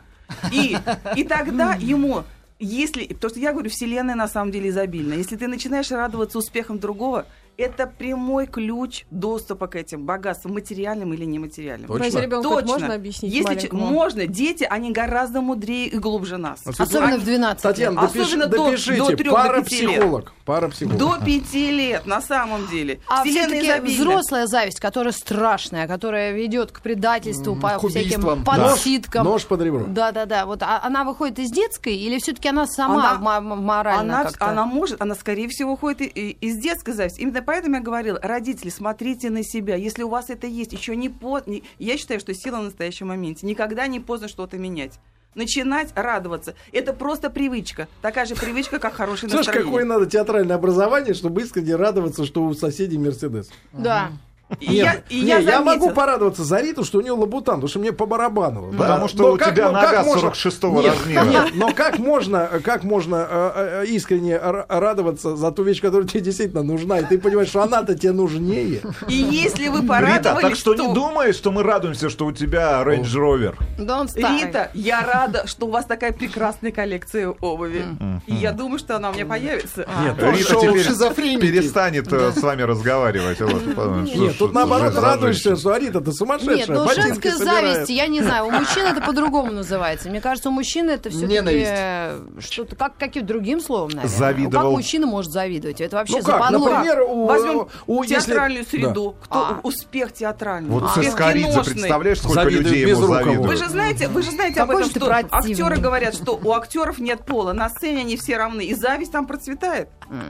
Speaker 3: И, и тогда ему если, потому что я говорю, вселенная на самом деле изобильна. Если ты начинаешь радоваться успехам другого, это прямой ключ доступа к этим богатствам, материальным или нематериальным.
Speaker 1: Точно.
Speaker 6: Разве ребенку
Speaker 3: Точно.
Speaker 6: можно объяснить
Speaker 3: Если можно, дети, они гораздо мудрее и глубже нас.
Speaker 4: Особенно в 12 лет.
Speaker 1: Татьяна, допиши-
Speaker 3: Особенно до-
Speaker 1: допишите.
Speaker 3: до до пяти лет.
Speaker 1: Парапсихолог. Парапсихолог.
Speaker 3: До пяти лет, на самом деле.
Speaker 4: А все-таки взрослая зависть, которая страшная, которая ведет к предательству, по
Speaker 5: к
Speaker 4: всяким
Speaker 5: убийствам.
Speaker 4: подсидкам.
Speaker 1: Нож под ребро.
Speaker 4: Да, да, да. Вот а- она выходит из детской, или все-таки она сама
Speaker 3: Она-
Speaker 4: морально
Speaker 3: Она,
Speaker 4: как-то?
Speaker 3: она может, она, скорее всего, уходит и- из детской зависти. Именно поэтому я говорила, родители, смотрите на себя. Если у вас это есть, еще не поздно. Я считаю, что сила в настоящем моменте. Никогда не поздно что-то менять. Начинать радоваться. Это просто привычка. Такая же привычка, как
Speaker 1: Слышь,
Speaker 3: настроение.
Speaker 1: какое надо театральное образование, чтобы искренне радоваться, что у соседей Мерседес.
Speaker 4: Да.
Speaker 3: И я,
Speaker 1: Нет,
Speaker 3: и
Speaker 1: не,
Speaker 3: я,
Speaker 1: я могу порадоваться за Риту, что у нее лабутан, потому что мне по барабану.
Speaker 2: Потому
Speaker 1: Да.
Speaker 2: что
Speaker 1: Но
Speaker 2: у тебя
Speaker 1: ну,
Speaker 2: нога
Speaker 1: можно-
Speaker 2: 46-го
Speaker 1: Нет,
Speaker 2: размера.
Speaker 1: нет, но как можно, как можно э, э, искренне р- радоваться за ту вещь, которая тебе действительно нужна, и ты понимаешь, что она-то тебе нужнее.
Speaker 3: И если вы
Speaker 2: Рита,
Speaker 3: порадовались,
Speaker 2: так что не думай, что мы радуемся, что у тебя Range Rover.
Speaker 4: Да он старый.
Speaker 3: Рита, я рада, что у вас такая прекрасная коллекция обуви. И я думаю, что она у меня появится.
Speaker 1: Нет,
Speaker 2: Рита теперь перестанет э, с вами разговаривать. Вот, потому что-
Speaker 1: Нет, тут наоборот радуешься, что Арита, ты сумасшедшая.
Speaker 4: Нет, ну женская зависть, я не знаю, у мужчин это по-другому называется. Мне кажется, у мужчины это все-таки что-то как каким другим словом, наверное.
Speaker 2: Завидовал.
Speaker 4: Как мужчина может завидовать? Это вообще
Speaker 1: Ну как,
Speaker 4: западло.
Speaker 1: например, у,
Speaker 3: Возьмем
Speaker 1: у- если-
Speaker 3: театральную
Speaker 1: Да.
Speaker 3: среду. Кто
Speaker 4: А.
Speaker 3: успех театральный?
Speaker 2: Вот Цискоридзе,
Speaker 3: киношный.
Speaker 2: представляешь, сколько
Speaker 1: Завидует
Speaker 2: людей ему завидуют?
Speaker 3: Вы же знаете, вы же знаете об этом, что
Speaker 4: противный.
Speaker 3: актеры говорят, что у актеров нет пола, на сцене они все равны, и зависть там процветает.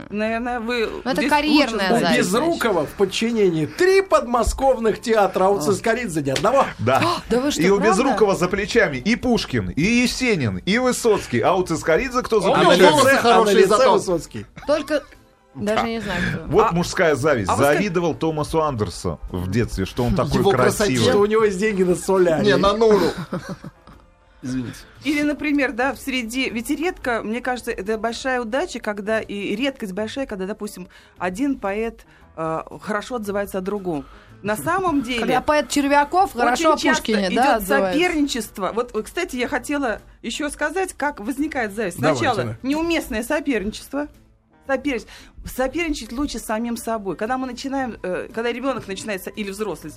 Speaker 3: Наверное, вы
Speaker 4: Ну, это карьерная
Speaker 3: лучше
Speaker 1: У
Speaker 4: зависть.
Speaker 1: Безрукова в подчинении три подмосковных театра, а у Цискоридзе ни одного.
Speaker 2: Да.
Speaker 4: Да вы что,
Speaker 2: и у
Speaker 4: правда?
Speaker 2: Безрукова за плечами и Пушкин, и Есенин, и Высоцкий. А у Цискоридзе кто за
Speaker 5: А
Speaker 1: А
Speaker 2: плечами?
Speaker 1: лице, а. Высоцкий.
Speaker 4: Только даже не знаю, кто.
Speaker 2: Вот
Speaker 3: А-
Speaker 2: мужская зависть.
Speaker 3: а
Speaker 2: Завидовал Томасу Андерсу в детстве, что он такой
Speaker 5: Его красоте.
Speaker 1: Что у
Speaker 2: красивый.
Speaker 1: него есть деньги на соляре.
Speaker 5: Не, на Нуру. Извините.
Speaker 3: Или, например, да, в среде, ведь редко, мне кажется, это большая удача, когда, и редкость большая, когда, допустим, один поэт э, хорошо отзывается о другом. На самом деле...
Speaker 4: Когда поэт Червяков хорошо о Пушкине,
Speaker 3: идет
Speaker 4: да, отзывается.
Speaker 3: соперничество. Вот, э, кстати, я хотела еще сказать, как возникает зависть.
Speaker 1: Давайте,
Speaker 3: Сначала
Speaker 1: да.
Speaker 3: неуместное соперничество. Соперничать. Соперничать лучше с самим собой. Когда мы начинаем, э, когда ребенок начинает, или взрослый,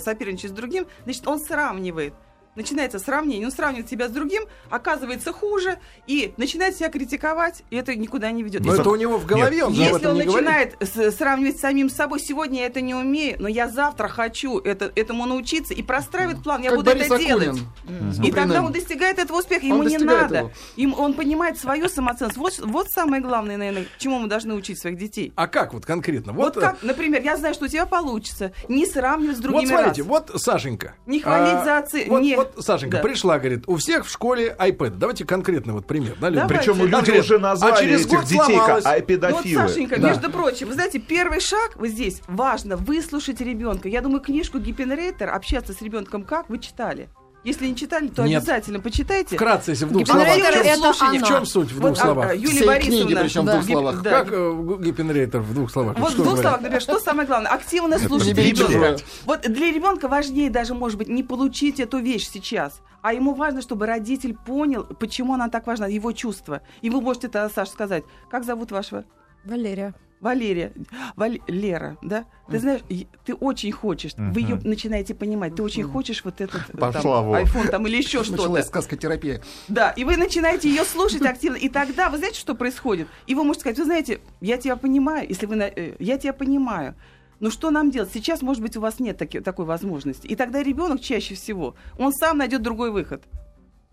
Speaker 3: соперничать с другим, значит, он сравнивает. Начинается сравнение, он сравнивает себя с другим, оказывается хуже, и начинает себя критиковать, и это никуда не ведет.
Speaker 1: Но
Speaker 3: Если
Speaker 1: это у него в голове, он же об
Speaker 3: если
Speaker 1: этом
Speaker 3: он
Speaker 1: не говорит.
Speaker 3: начинает с- сравнивать с самим собой, сегодня я это не умею, но я завтра хочу это, этому научиться и простраивает план, я
Speaker 5: Как
Speaker 3: буду
Speaker 5: Борис
Speaker 3: это делать.
Speaker 5: Акунин.
Speaker 3: И
Speaker 5: Куприным.
Speaker 3: тогда он достигает этого успеха,
Speaker 5: Он
Speaker 3: ему не надо.
Speaker 5: его.
Speaker 3: Им, он понимает свою самоценность. Вот, вот самое главное, наверное, чему мы должны учить своих детей.
Speaker 1: А как вот конкретно?
Speaker 3: Вот,
Speaker 1: э,
Speaker 3: как, например, я знаю, что у тебя получится. Не сравнивать с
Speaker 1: Вот
Speaker 3: другими
Speaker 1: смотрите,
Speaker 3: раз.
Speaker 1: вот Сашенька.
Speaker 3: Не хвалить
Speaker 1: А,
Speaker 3: за отцы-
Speaker 1: Вот,
Speaker 3: не-
Speaker 1: вот Сашенька
Speaker 3: Да.
Speaker 1: пришла, говорит, у всех в школе iPad. Давайте конкретный вот пример. Да?
Speaker 3: Давайте.
Speaker 2: Причем люди
Speaker 1: Конкретно.
Speaker 2: уже назвали
Speaker 1: А через
Speaker 2: этих
Speaker 1: год
Speaker 2: детей
Speaker 1: сломалась.
Speaker 3: Ну вот,
Speaker 2: айпедофилы.
Speaker 3: Сашенька,
Speaker 1: Да.
Speaker 3: между прочим, вы знаете, первый шаг вот здесь важно выслушать ребенка. Я думаю, книжку Гиппенрейтер «Общаться с ребенком как» вы читали. Если не читали, то
Speaker 1: Нет.
Speaker 3: обязательно почитайте.
Speaker 1: Вкратце, если в двух словах. В
Speaker 4: это
Speaker 3: слушание.
Speaker 1: В чем суть в
Speaker 3: Вот,
Speaker 1: двух
Speaker 3: а,
Speaker 1: словах?
Speaker 3: а, Юлия
Speaker 5: Всей
Speaker 3: Борисовна.
Speaker 5: книги, причем в
Speaker 3: Да.
Speaker 5: двух
Speaker 3: Гип-
Speaker 5: словах.
Speaker 3: да.
Speaker 1: Как э, Гиппенрейтер в двух словах?
Speaker 3: Вот в
Speaker 1: Что
Speaker 3: двух
Speaker 1: говорит?
Speaker 3: словах, например, что самое главное? Активно слушать ребенка. Вот для ребенка важнее даже, может быть, не получить эту вещь сейчас, а ему важно, чтобы родитель понял, почему она так важна, его чувства. И вы можете это, Саша, сказать, как зовут вашего?
Speaker 6: Валерия.
Speaker 3: Валерия, Валь- Лера, да, ты знаешь, ты очень хочешь, вы ее начинаете понимать, ты очень хочешь вот этот э, там,
Speaker 2: Пошла вон.
Speaker 3: iPhone там или еще что-то.
Speaker 5: Началась сказкотерапия.
Speaker 3: Да, и вы начинаете ее слушать активно, и тогда вы знаете, что происходит? И вы можете сказать, вы знаете, я тебя понимаю, если вы, на- э, я тебя понимаю. Но что нам делать? Сейчас, может быть, у вас нет таки- такой возможности. И тогда ребенок чаще всего, он сам найдет другой выход.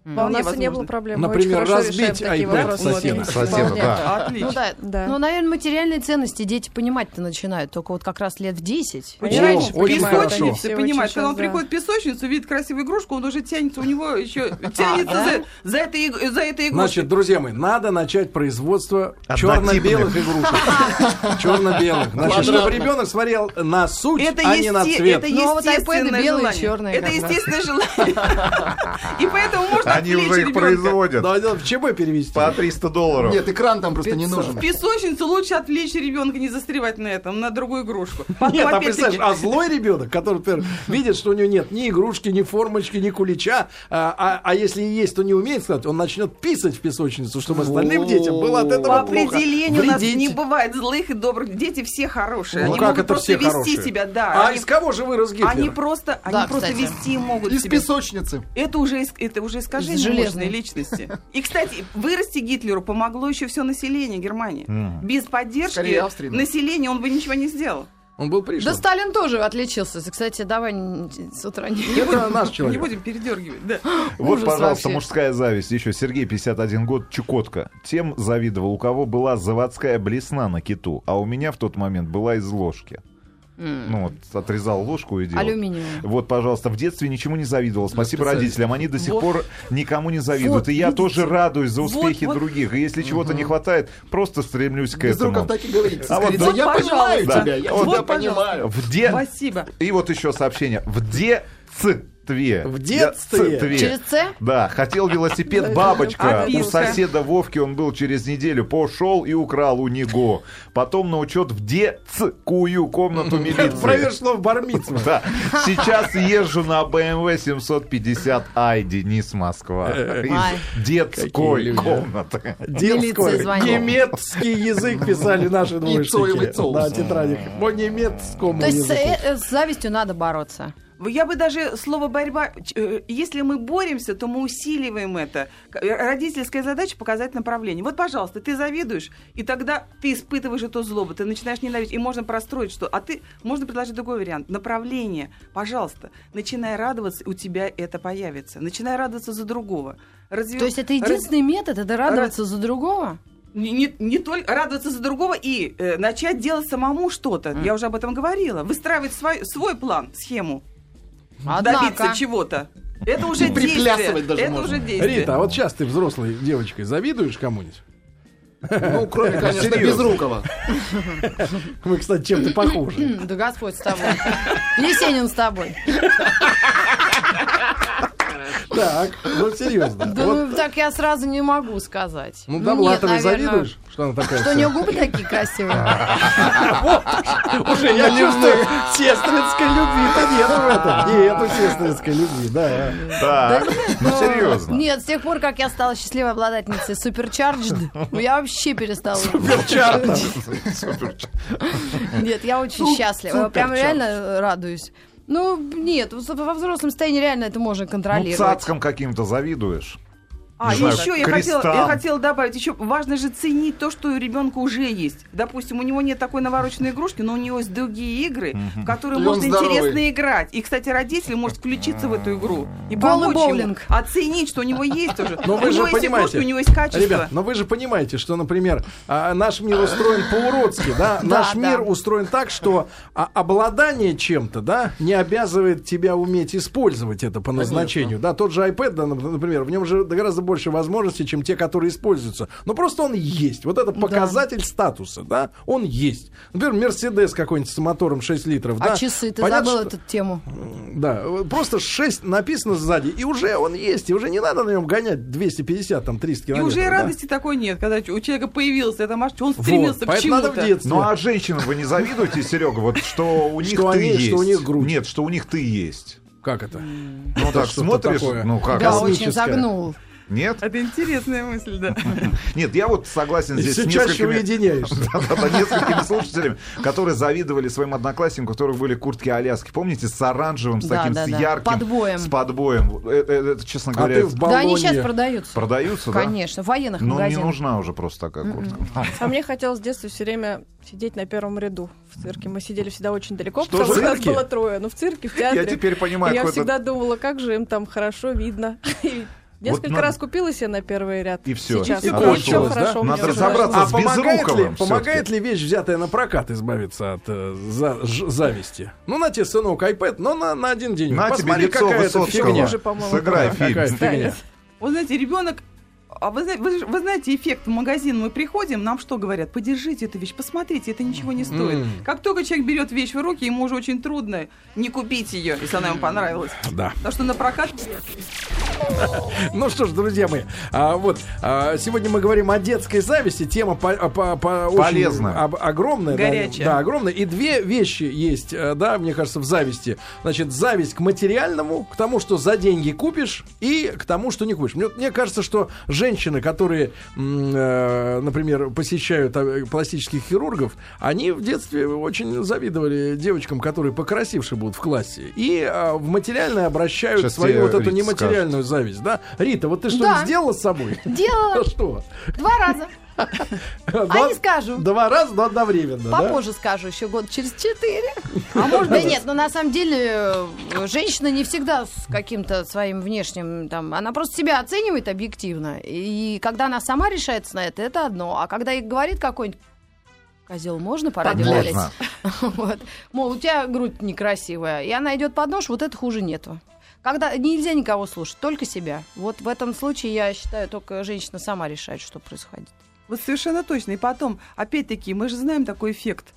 Speaker 6: А у нас и не было
Speaker 3: возможно.
Speaker 6: проблем. Мы
Speaker 1: Например, разбить iPad
Speaker 6: вопросы.
Speaker 1: соседа.
Speaker 2: Соседа, да.
Speaker 3: Отлично.
Speaker 4: Ну да,
Speaker 6: Да.
Speaker 4: Ну, наверное, материальные ценности дети понимать-то начинают только вот как раз лет в 10.
Speaker 6: Они
Speaker 1: О,
Speaker 6: раньше
Speaker 1: очень
Speaker 6: понимают,
Speaker 1: хорошо.
Speaker 6: они
Speaker 3: Песочницы,
Speaker 6: все
Speaker 3: понимаешь, когда он
Speaker 6: да.
Speaker 3: приходит в песочницу, видит красивую игрушку, он уже тянется, у него еще тянется
Speaker 4: да?
Speaker 3: за, за этой, за этой игрушкой.
Speaker 1: Значит, друзья мои, надо начать производство черно-белых игрушек. Черно-белых. Значит, чтобы ребенок смотрел на суть,
Speaker 3: это,
Speaker 1: а не на цвет.
Speaker 3: это
Speaker 4: Ну, а
Speaker 3: естественное желание. это естественное желание. И поэтому можно
Speaker 2: Они уже их производят
Speaker 1: Давай дело в ЧБ перевести.
Speaker 2: по 300 долларов.
Speaker 5: Нет, экран там просто не нужен.
Speaker 3: В песочницу лучше отвлечь ребенка, не застревать на этом, на другую игрушку.
Speaker 1: Нет, а представляешь, а злой ребенок, который, например, видит, что у него нет ни игрушки, ни формочки, ни кулича, а, а- а если и есть, то не умеет сказать, он начнет писать в песочницу, чтобы остальным детям было от этого
Speaker 3: По
Speaker 1: плохо.
Speaker 3: определению у нас не бывает злых и добрых. Дети все хорошие.
Speaker 1: Ну
Speaker 3: они
Speaker 1: как
Speaker 3: могут
Speaker 1: это
Speaker 3: просто
Speaker 1: все
Speaker 3: вести
Speaker 1: хорошие?
Speaker 3: себя, да.
Speaker 1: А из кого же вырос Гитлер?
Speaker 3: они просто, они
Speaker 4: Да,
Speaker 3: просто вести могут
Speaker 5: Из песочницы.
Speaker 3: Это уже, иск- это уже искажение
Speaker 4: железной.
Speaker 3: личности. И, кстати, вырасти Гитлеру помогло еще все население Германии. Без поддержки
Speaker 5: Австрии, да.
Speaker 3: населения он бы ничего не сделал.
Speaker 1: Он был
Speaker 4: Да
Speaker 1: пришлым.
Speaker 4: Сталин тоже отличился. Кстати, давай с утра не...
Speaker 1: Это наш
Speaker 3: Не
Speaker 1: человек.
Speaker 3: будем передергивать. Да.
Speaker 2: Вот,
Speaker 4: Ужас
Speaker 2: пожалуйста,
Speaker 4: вообще.
Speaker 2: мужская зависть. Еще Сергей, 51 год, Чукотка. Тем завидовал, у кого была заводская блесна на киту, а у меня в тот момент была из ложки. Ну, вот, отрезал ложку и делал.
Speaker 4: Алюминиевую.
Speaker 2: Вот, пожалуйста, в детстве ничему не завидовал. Спасибо родителям. Они до сих
Speaker 3: Вот.
Speaker 2: пор никому не завидуют.
Speaker 3: Вот,
Speaker 2: и я
Speaker 3: видите?
Speaker 2: тоже радуюсь за
Speaker 3: Вот,
Speaker 2: успехи
Speaker 3: вот.
Speaker 2: других. И если чего-то не хватает, просто стремлюсь к
Speaker 5: Безруков
Speaker 2: этому.
Speaker 5: так и говорит.
Speaker 2: А вот да,
Speaker 5: я
Speaker 3: вот,
Speaker 5: понимаю
Speaker 3: пожалуйста.
Speaker 5: тебя, я
Speaker 2: Вот,
Speaker 5: тебя
Speaker 3: да,
Speaker 5: понимаю.
Speaker 2: В де...
Speaker 3: Спасибо.
Speaker 2: И вот еще сообщение. В детстве.
Speaker 1: В детстве?
Speaker 4: Через С?
Speaker 2: Да, хотел велосипед бабочка. У
Speaker 3: Описка.
Speaker 2: соседа Вовки он был через неделю. Пошел и украл у него. Потом на учет в детскую комнату милиции.
Speaker 1: Произошло в Бармицу.
Speaker 2: Да. Сейчас езжу на BMW 750i, Денис Москва. Из
Speaker 4: Ай.
Speaker 2: детской
Speaker 1: Какие люди.
Speaker 2: комнаты.
Speaker 1: Детской. Немецкий язык писали наши двоечники на тетрадях. По немецкому
Speaker 4: То есть с, э, с завистью надо бороться.
Speaker 3: Я бы даже слово борьба, э, если мы боремся, то мы усиливаем это. Э, Родительская задача показать направление. Вот, пожалуйста, ты завидуешь, и тогда ты испытываешь эту злобу, ты начинаешь ненавидеть, и можно простроить что. А ты можно предложить другой вариант. Направление, пожалуйста, начинай радоваться, у тебя это появится. Начинай радоваться за другого. Разве-
Speaker 4: То есть это
Speaker 3: раз-
Speaker 4: единственный метод, это радоваться за другого?
Speaker 3: не, не- не только радоваться за другого и э, начать делать самому что-то. Я уже об этом говорила. Выстраивать свой, свой план, схему.
Speaker 4: Однако.
Speaker 3: добиться чего-то. Это уже действие.
Speaker 5: даже
Speaker 3: Это
Speaker 5: можно.
Speaker 3: уже действие.
Speaker 1: Рита, а вот сейчас ты взрослой девочкой завидуешь кому-нибудь?
Speaker 5: Ну, кроме, конечно. Безрукова.
Speaker 1: Мы, кстати, чем-то похожи.
Speaker 4: Да Господь с тобой. Есенин с тобой.
Speaker 1: Так, ну серьезно.
Speaker 4: Да
Speaker 1: Вот,
Speaker 4: ну, так я сразу не могу сказать.
Speaker 1: Ну, Довлатовой
Speaker 4: наверное,
Speaker 1: завидуешь, что она такая?
Speaker 4: Что у нее губы такие красивые?
Speaker 1: Уже я чувствую, сестринской любви-то нету в этом. Нету сестринской любви, да.
Speaker 2: Так, ну
Speaker 4: Ну,
Speaker 2: серьезно.
Speaker 4: Нет, с тех пор, как я стала счастливой обладательницей Supercharged, ну, я вообще перестала.
Speaker 1: Перчатка.
Speaker 4: Нет, я очень счастлива. Я прям реально радуюсь. Ну, нет, во взрослом состоянии реально это можно
Speaker 2: Ну,
Speaker 4: контролировать.
Speaker 2: цацкам каким-то завидуешь.
Speaker 3: А,
Speaker 2: Не знаю,
Speaker 3: еще я хотела, я хотела добавить, еще важно же ценить то, что у ребенка уже есть. Допустим, у него нет такой навороченной игрушки, но у него есть другие игры, в которые
Speaker 5: И
Speaker 3: можно интересно играть. И, кстати, родитель может включиться в эту игру и
Speaker 4: Голый
Speaker 3: помочь ему оценить, что у него есть уже.
Speaker 1: Но
Speaker 3: у
Speaker 1: вы же
Speaker 3: него есть
Speaker 1: понимаете,
Speaker 3: игрушки, у него есть качество.
Speaker 1: Ребят, но вы же понимаете, что, например, а, наш мир устроен по-уродски, да? Наш мир устроен так, что а, обладание чем-то, да, не обязывает тебя уметь использовать это по назначению, да? Тот же iPad, например, в нем же гораздо больше возможностей, чем те, которые используются. Но просто он есть. Вот это показатель статуса, да? Он есть. Например, Мерседес какой-нибудь с мотором 6 литров,
Speaker 4: А
Speaker 1: да?
Speaker 4: часы, ты
Speaker 1: Понятно,
Speaker 4: забыл
Speaker 1: что-
Speaker 4: эту тему.
Speaker 1: Да, вот просто 6 написано сзади, и уже он есть, и уже не надо на нем гонять 250, там, 300
Speaker 3: И
Speaker 1: километров.
Speaker 3: уже и
Speaker 1: да.
Speaker 3: радости такой нет, когда у человека появилась эта машина, он
Speaker 1: Вот,
Speaker 3: стремился к
Speaker 1: поэтому надо
Speaker 3: чему-то.
Speaker 1: в детстве.
Speaker 2: Ну а женщинам вы не завидуете, Серега, вот что у них
Speaker 1: Что
Speaker 2: ты
Speaker 1: они-
Speaker 2: есть.
Speaker 1: что у них грудь.
Speaker 2: Нет, что у них ты есть.
Speaker 1: Как это?
Speaker 2: Ну
Speaker 1: Это
Speaker 2: так смотришь,
Speaker 1: такое.
Speaker 2: ну как?
Speaker 4: Да, очень загнул.
Speaker 2: Нет?
Speaker 3: Это интересная мысль, да.
Speaker 2: Нет, я вот согласен здесь с несколькими... несколькими слушателями, которые завидовали своим одноклассникам, у которых были куртки Аляски. Помните, с оранжевым, с таким, с ярким.
Speaker 4: Подбоем.
Speaker 2: С подбоем. Вот Это, это, это, честно
Speaker 1: А
Speaker 2: говоря,
Speaker 1: ты в
Speaker 4: Да, они сейчас продаются.
Speaker 2: продаются, да?
Speaker 4: Конечно, в военных
Speaker 2: Но не
Speaker 4: магазинах.
Speaker 2: нужна уже просто такая куртка.
Speaker 6: А мне хотелось с детства все время сидеть на первом ряду в цирке. Мы сидели всегда очень далеко,
Speaker 2: Что,
Speaker 6: потому что нас было трое. Ну, в цирке, в
Speaker 2: Я
Speaker 6: театре.
Speaker 2: теперь
Speaker 6: И
Speaker 2: понимаю,
Speaker 6: я всегда думала, как же им там хорошо видно. И Несколько
Speaker 2: надо-
Speaker 6: раз купила себе на первый ряд.
Speaker 2: И всё.
Speaker 6: Сейчас.
Speaker 1: И кончилось, да?
Speaker 6: хорошо.
Speaker 2: Надо разобраться.
Speaker 1: А
Speaker 2: с
Speaker 1: помогает ли,
Speaker 2: Безруковым
Speaker 1: помогает ли вещь, взятая на прокат, избавиться от э, за- ж- зависти? Ну, на тебе, сынок, iPad, но на, на один день.
Speaker 2: На тебе
Speaker 1: Посмотри,
Speaker 2: лицо
Speaker 1: какая это
Speaker 2: Высоцкого.
Speaker 1: фигня.
Speaker 2: Сыграй
Speaker 1: Какая
Speaker 2: фильм.
Speaker 1: фигня.
Speaker 3: Вот знаете, ребенок а вы, вы вы знаете, эффект в магазин мы приходим, нам что говорят? Подержите эту вещь, посмотрите, это ничего не стоит.
Speaker 1: М.
Speaker 3: Как только человек берет вещь в руки, ему уже очень трудно не купить ее, если она ему понравилась.
Speaker 1: Да.
Speaker 3: Потому что на прокат
Speaker 1: Ну что ж, друзья мои, а, вот а, сегодня мы говорим о детской зависти. Тема по, по- по- очень
Speaker 2: Полезная.
Speaker 1: об- огромная. да,
Speaker 3: Горячая.
Speaker 1: Да, огромная. И две вещи есть, э, да, мне кажется, в зависти. Значит, зависть к материальному, к тому, что за деньги купишь, и к тому, что не купишь. Мне, мне кажется, что женщины, которые, э, например, посещают э, пластических хирургов, они в детстве очень завидовали девочкам, которые покрасивше будут в классе. И э, в материальное обращают
Speaker 2: Сейчас
Speaker 1: свою вот эту
Speaker 2: Рита
Speaker 1: нематериальную зависть, да? Рита, вот ты что-нибудь
Speaker 4: Да.
Speaker 1: сделала с собой?
Speaker 4: Делала
Speaker 1: что?
Speaker 4: два раза. А не скажу.
Speaker 1: Два раза, но одновременно?
Speaker 4: Попозже скажу, еще год через четыре. А может быть нет, но на самом деле э, женщина не всегда с каким-то своим внешним там, она просто себя оценивает объективно. И когда она сама решается на это, это одно. А когда ей говорит какой-нибудь козел, можно по радио. Вот. Мол, у тебя грудь некрасивая, и она идет под нож, вот это хуже нету. Когда нельзя никого слушать, только себя. Вот в этом случае, я считаю, только женщина сама решает, что происходит.
Speaker 3: Вот совершенно точно. И потом, опять-таки, мы же знаем такой эффект.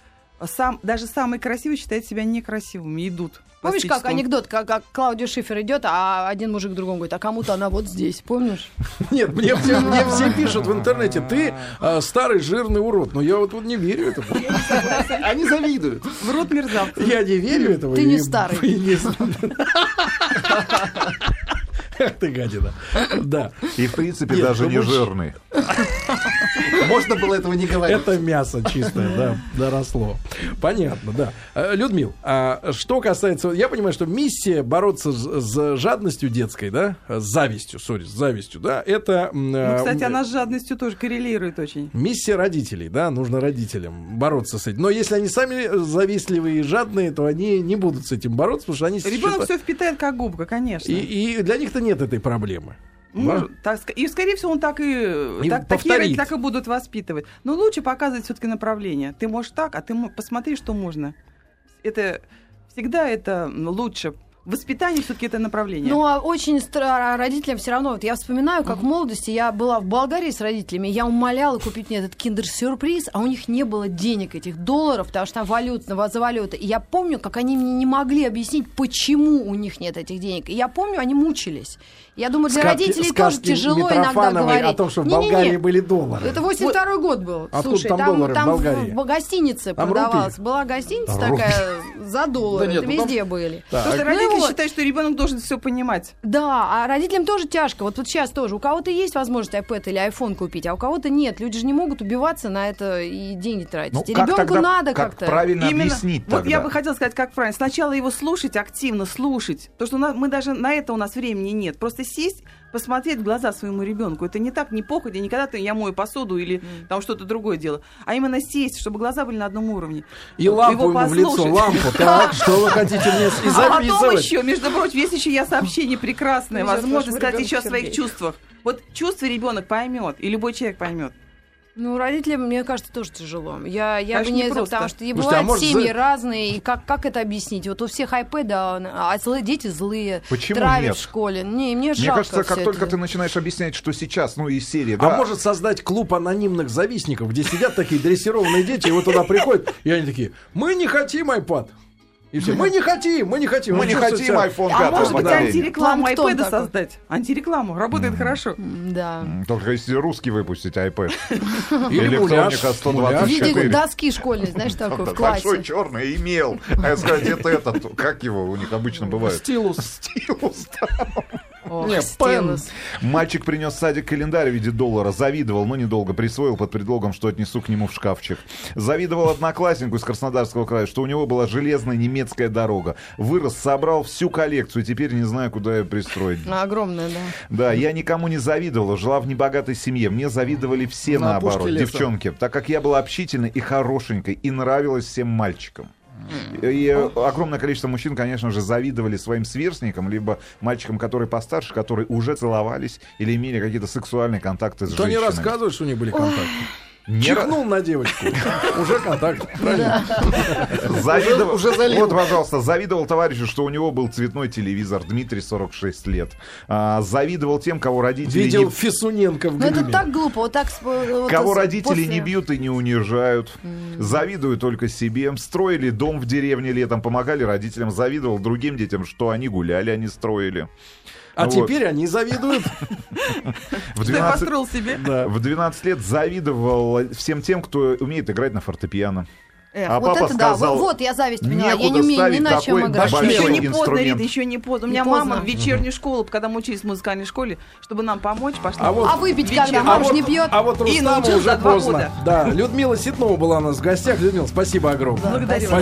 Speaker 3: Сам, даже самый красивый считает себя некрасивыми, идут.
Speaker 4: Помнишь, как анекдот, как, как Клаудия Шифер идет, а один мужик другому говорит, а кому-то она вот здесь, помнишь?
Speaker 1: Нет, мне все, мне все пишут в интернете, ты э, старый жирный урод. Но я вот, вот не верю этому.
Speaker 5: Они завидуют.
Speaker 3: Врут мерзавцы.
Speaker 1: Я не верю этому.
Speaker 4: Ты не старый.
Speaker 1: ты гадина. Да.
Speaker 2: И, в принципе,
Speaker 1: Нет,
Speaker 2: даже
Speaker 1: ну,
Speaker 2: не жирный.
Speaker 5: Можно было этого не говорить.
Speaker 1: Это мясо чистое, да, доросло. Понятно, да. Э, Людмил, а что касается... Я понимаю, что миссия бороться с, с жадностью детской, да, с завистью, сори, с завистью, да, это...
Speaker 3: Ну,
Speaker 1: э,
Speaker 3: кстати, она с жадностью тоже коррелирует очень.
Speaker 1: Миссия родителей, да, нужно родителям бороться с этим. Но если они сами завистливые и жадные, то они не будут с этим бороться, потому что они
Speaker 3: Ребенок
Speaker 1: считают-
Speaker 3: все впитает как губка, конечно.
Speaker 1: И, и для них-то нет этой проблемы.
Speaker 3: Может, так и, скорее всего, он так и,
Speaker 1: И
Speaker 3: так, такие
Speaker 1: повторит.
Speaker 3: родители так и будут воспитывать. Но лучше показывать все-таки направление. Ты можешь так, а ты мо- посмотри, что можно. Это всегда это лучше. Воспитание все-таки это направление.
Speaker 4: Ну, а очень стра- родителям все равно. Вот я вспоминаю, как в молодости я была в Болгарии с родителями, я умоляла купить мне этот киндер-сюрприз, а у них не было денег, этих долларов, потому что там валютного за валюта. И я помню, как они мне не могли объяснить, почему у них нет этих денег. И я помню, они мучились. Я думаю, для
Speaker 1: Сказки-
Speaker 4: родителей тоже тяжело иногда говорить.
Speaker 1: о том, что в. Болгарии были доллары.
Speaker 4: Это 82 год был.
Speaker 1: Откуда
Speaker 4: Слушай,
Speaker 1: там
Speaker 4: там,
Speaker 1: доллары в
Speaker 4: там
Speaker 1: Болгарии?
Speaker 4: в гостинице
Speaker 1: Там
Speaker 4: продавалась.
Speaker 1: рупии?
Speaker 4: Была гостиница
Speaker 2: Рупии.
Speaker 4: такая за доллар.
Speaker 5: Да нет,
Speaker 4: Это
Speaker 5: ну там-
Speaker 4: везде были.
Speaker 3: Потому что
Speaker 1: Так.
Speaker 3: родители
Speaker 4: Ну вот.
Speaker 3: считают, что ребенок должен все понимать.
Speaker 4: Да, а родителям тоже тяжко. Вот, вот сейчас тоже. У кого-то есть возможность iPad или iPhone купить, а у кого-то нет. Люди же не могут убиваться на это и деньги тратить.
Speaker 2: Ну,
Speaker 4: и
Speaker 2: как
Speaker 4: ребенку
Speaker 2: тогда,
Speaker 4: надо
Speaker 2: как
Speaker 4: как-то.
Speaker 2: правильно
Speaker 3: Именно.
Speaker 2: объяснить
Speaker 3: Вот
Speaker 2: тогда?
Speaker 3: я бы хотела сказать, как правильно. Сначала его слушать, активно слушать. Потому что мы даже на это у нас времени нет. Просто сесть, посмотреть в глаза своему ребенку. Это не так, не походя, не когда ты я мою посуду или там что-то другое делаю. А именно сесть, чтобы глаза были на одном уровне.
Speaker 1: И лампу
Speaker 3: Его
Speaker 1: ему в лицо, лампу. Так, что вы хотите мне и
Speaker 3: А потом
Speaker 1: записывать?
Speaker 3: еще, между прочим, есть еще я сообщение прекрасное, возможность сказать еще о своих чувствах. Вот чувства ребенок поймет, и любой человек поймет.
Speaker 4: Ну, родителям, мне кажется, тоже тяжело. Я, я бы
Speaker 3: Конечно,
Speaker 4: не...
Speaker 3: непросто.
Speaker 4: Потому что и
Speaker 1: Слушайте, а
Speaker 4: бывают
Speaker 1: может,
Speaker 4: семьи
Speaker 1: за-
Speaker 4: разные, и как, как это объяснить? Вот у всех iPad, а злые дети злые,
Speaker 2: Почему
Speaker 4: травят
Speaker 2: нет?
Speaker 4: в школе. Не, мне
Speaker 2: Мне
Speaker 4: жалко
Speaker 2: кажется, как
Speaker 4: всё
Speaker 2: только
Speaker 4: это.
Speaker 2: ты начинаешь объяснять, что сейчас, ну, из серии,
Speaker 1: А
Speaker 2: да,
Speaker 1: может создать клуб анонимных завистников, где сидят такие дрессированные дети, и вот туда приходят, и они такие, мы не хотим iPad. И все, мы не хотим, мы не хотим.
Speaker 2: мы не хотим iPhone
Speaker 3: А
Speaker 2: 5
Speaker 3: может быть, антирекламу iPad создать? Антирекламу. Работает хорошо.
Speaker 4: Да.
Speaker 2: Только если русский выпустить iPad.
Speaker 1: Или
Speaker 2: Электроника
Speaker 1: муляж.
Speaker 2: 124.
Speaker 4: В виде доски школьной, знаешь, такой в
Speaker 2: Большой
Speaker 4: классе.
Speaker 2: черный имел. А я сказал, где-то этот, как его у них обычно бывает?
Speaker 1: Стилус.
Speaker 2: Стилус.
Speaker 4: Ох,
Speaker 1: Не.
Speaker 2: Мальчик принес в садик календарь в виде доллара, завидовал, но недолго присвоил под предлогом, что отнесу к нему в шкафчик. Завидовал однокласснику из Краснодарского края, что у него была железная немецкая дорога. Вырос, собрал всю коллекцию, теперь не знаю, куда ее пристроить.
Speaker 4: Ну, Огромная, да.
Speaker 2: Да, я никому не завидовала, жила в небогатой семье. Мне завидовали все
Speaker 1: На
Speaker 2: наоборот, девчонки, так как я была общительной и хорошенькой, и нравилась всем мальчикам. И огромное количество мужчин, конечно же, завидовали своим сверстникам, либо мальчикам, которые постарше, которые уже целовались или имели какие-то сексуальные контакты с
Speaker 1: Кто не
Speaker 2: женщинами.
Speaker 1: рассказывает, что у них были контакты.
Speaker 2: Не
Speaker 1: Чихнул на девочку. Уже контакт. Правильно?
Speaker 2: Завидовал,
Speaker 5: Уже- уже залил.
Speaker 2: Вот, пожалуйста, завидовал товарищу, что у него был цветной телевизор, Дмитрий, 46 лет. А, завидовал тем, кого родители
Speaker 1: Видел
Speaker 2: не...
Speaker 1: Фисуненко в
Speaker 4: Ну, это так глупо. Вот так... с- вот
Speaker 2: Кого родители
Speaker 4: после-
Speaker 2: не бьют и не унижают. Завидую только себе. Строили дом в деревне летом, помогали родителям. Завидовал другим детям, что они гуляли, они строили.
Speaker 1: А
Speaker 2: Вот.
Speaker 1: теперь они завидуют.
Speaker 2: В
Speaker 3: Что я
Speaker 2: 12,
Speaker 3: построил себе?
Speaker 1: Да.
Speaker 2: в 12 лет завидовал всем тем, кто умеет играть на фортепиано.
Speaker 4: Эх,
Speaker 2: А
Speaker 4: вот
Speaker 2: папа
Speaker 4: это да,
Speaker 2: сказал,
Speaker 4: вот, вот я зависть поняла. Я не умею ни на чем играть.
Speaker 3: Еще не поздно. Рита, еще не поздно. У
Speaker 4: Не
Speaker 3: меня
Speaker 4: поздно.
Speaker 3: мама в вечернюю школу, когда мы учились в музыкальной школе, чтобы нам помочь, пошла.
Speaker 1: А вот-
Speaker 4: А выпить
Speaker 3: Вечер-
Speaker 4: когда?
Speaker 3: А
Speaker 4: Мама
Speaker 1: а вот,
Speaker 4: не пьет.
Speaker 1: а вот
Speaker 3: И
Speaker 1: Рустаму
Speaker 3: научился
Speaker 1: уже
Speaker 3: за два
Speaker 1: поздно.
Speaker 3: года.
Speaker 1: Да, Людмила Ситнова была у нас в гостях. Людмила, спасибо огромное.
Speaker 3: Благодарю.
Speaker 1: Спасибо.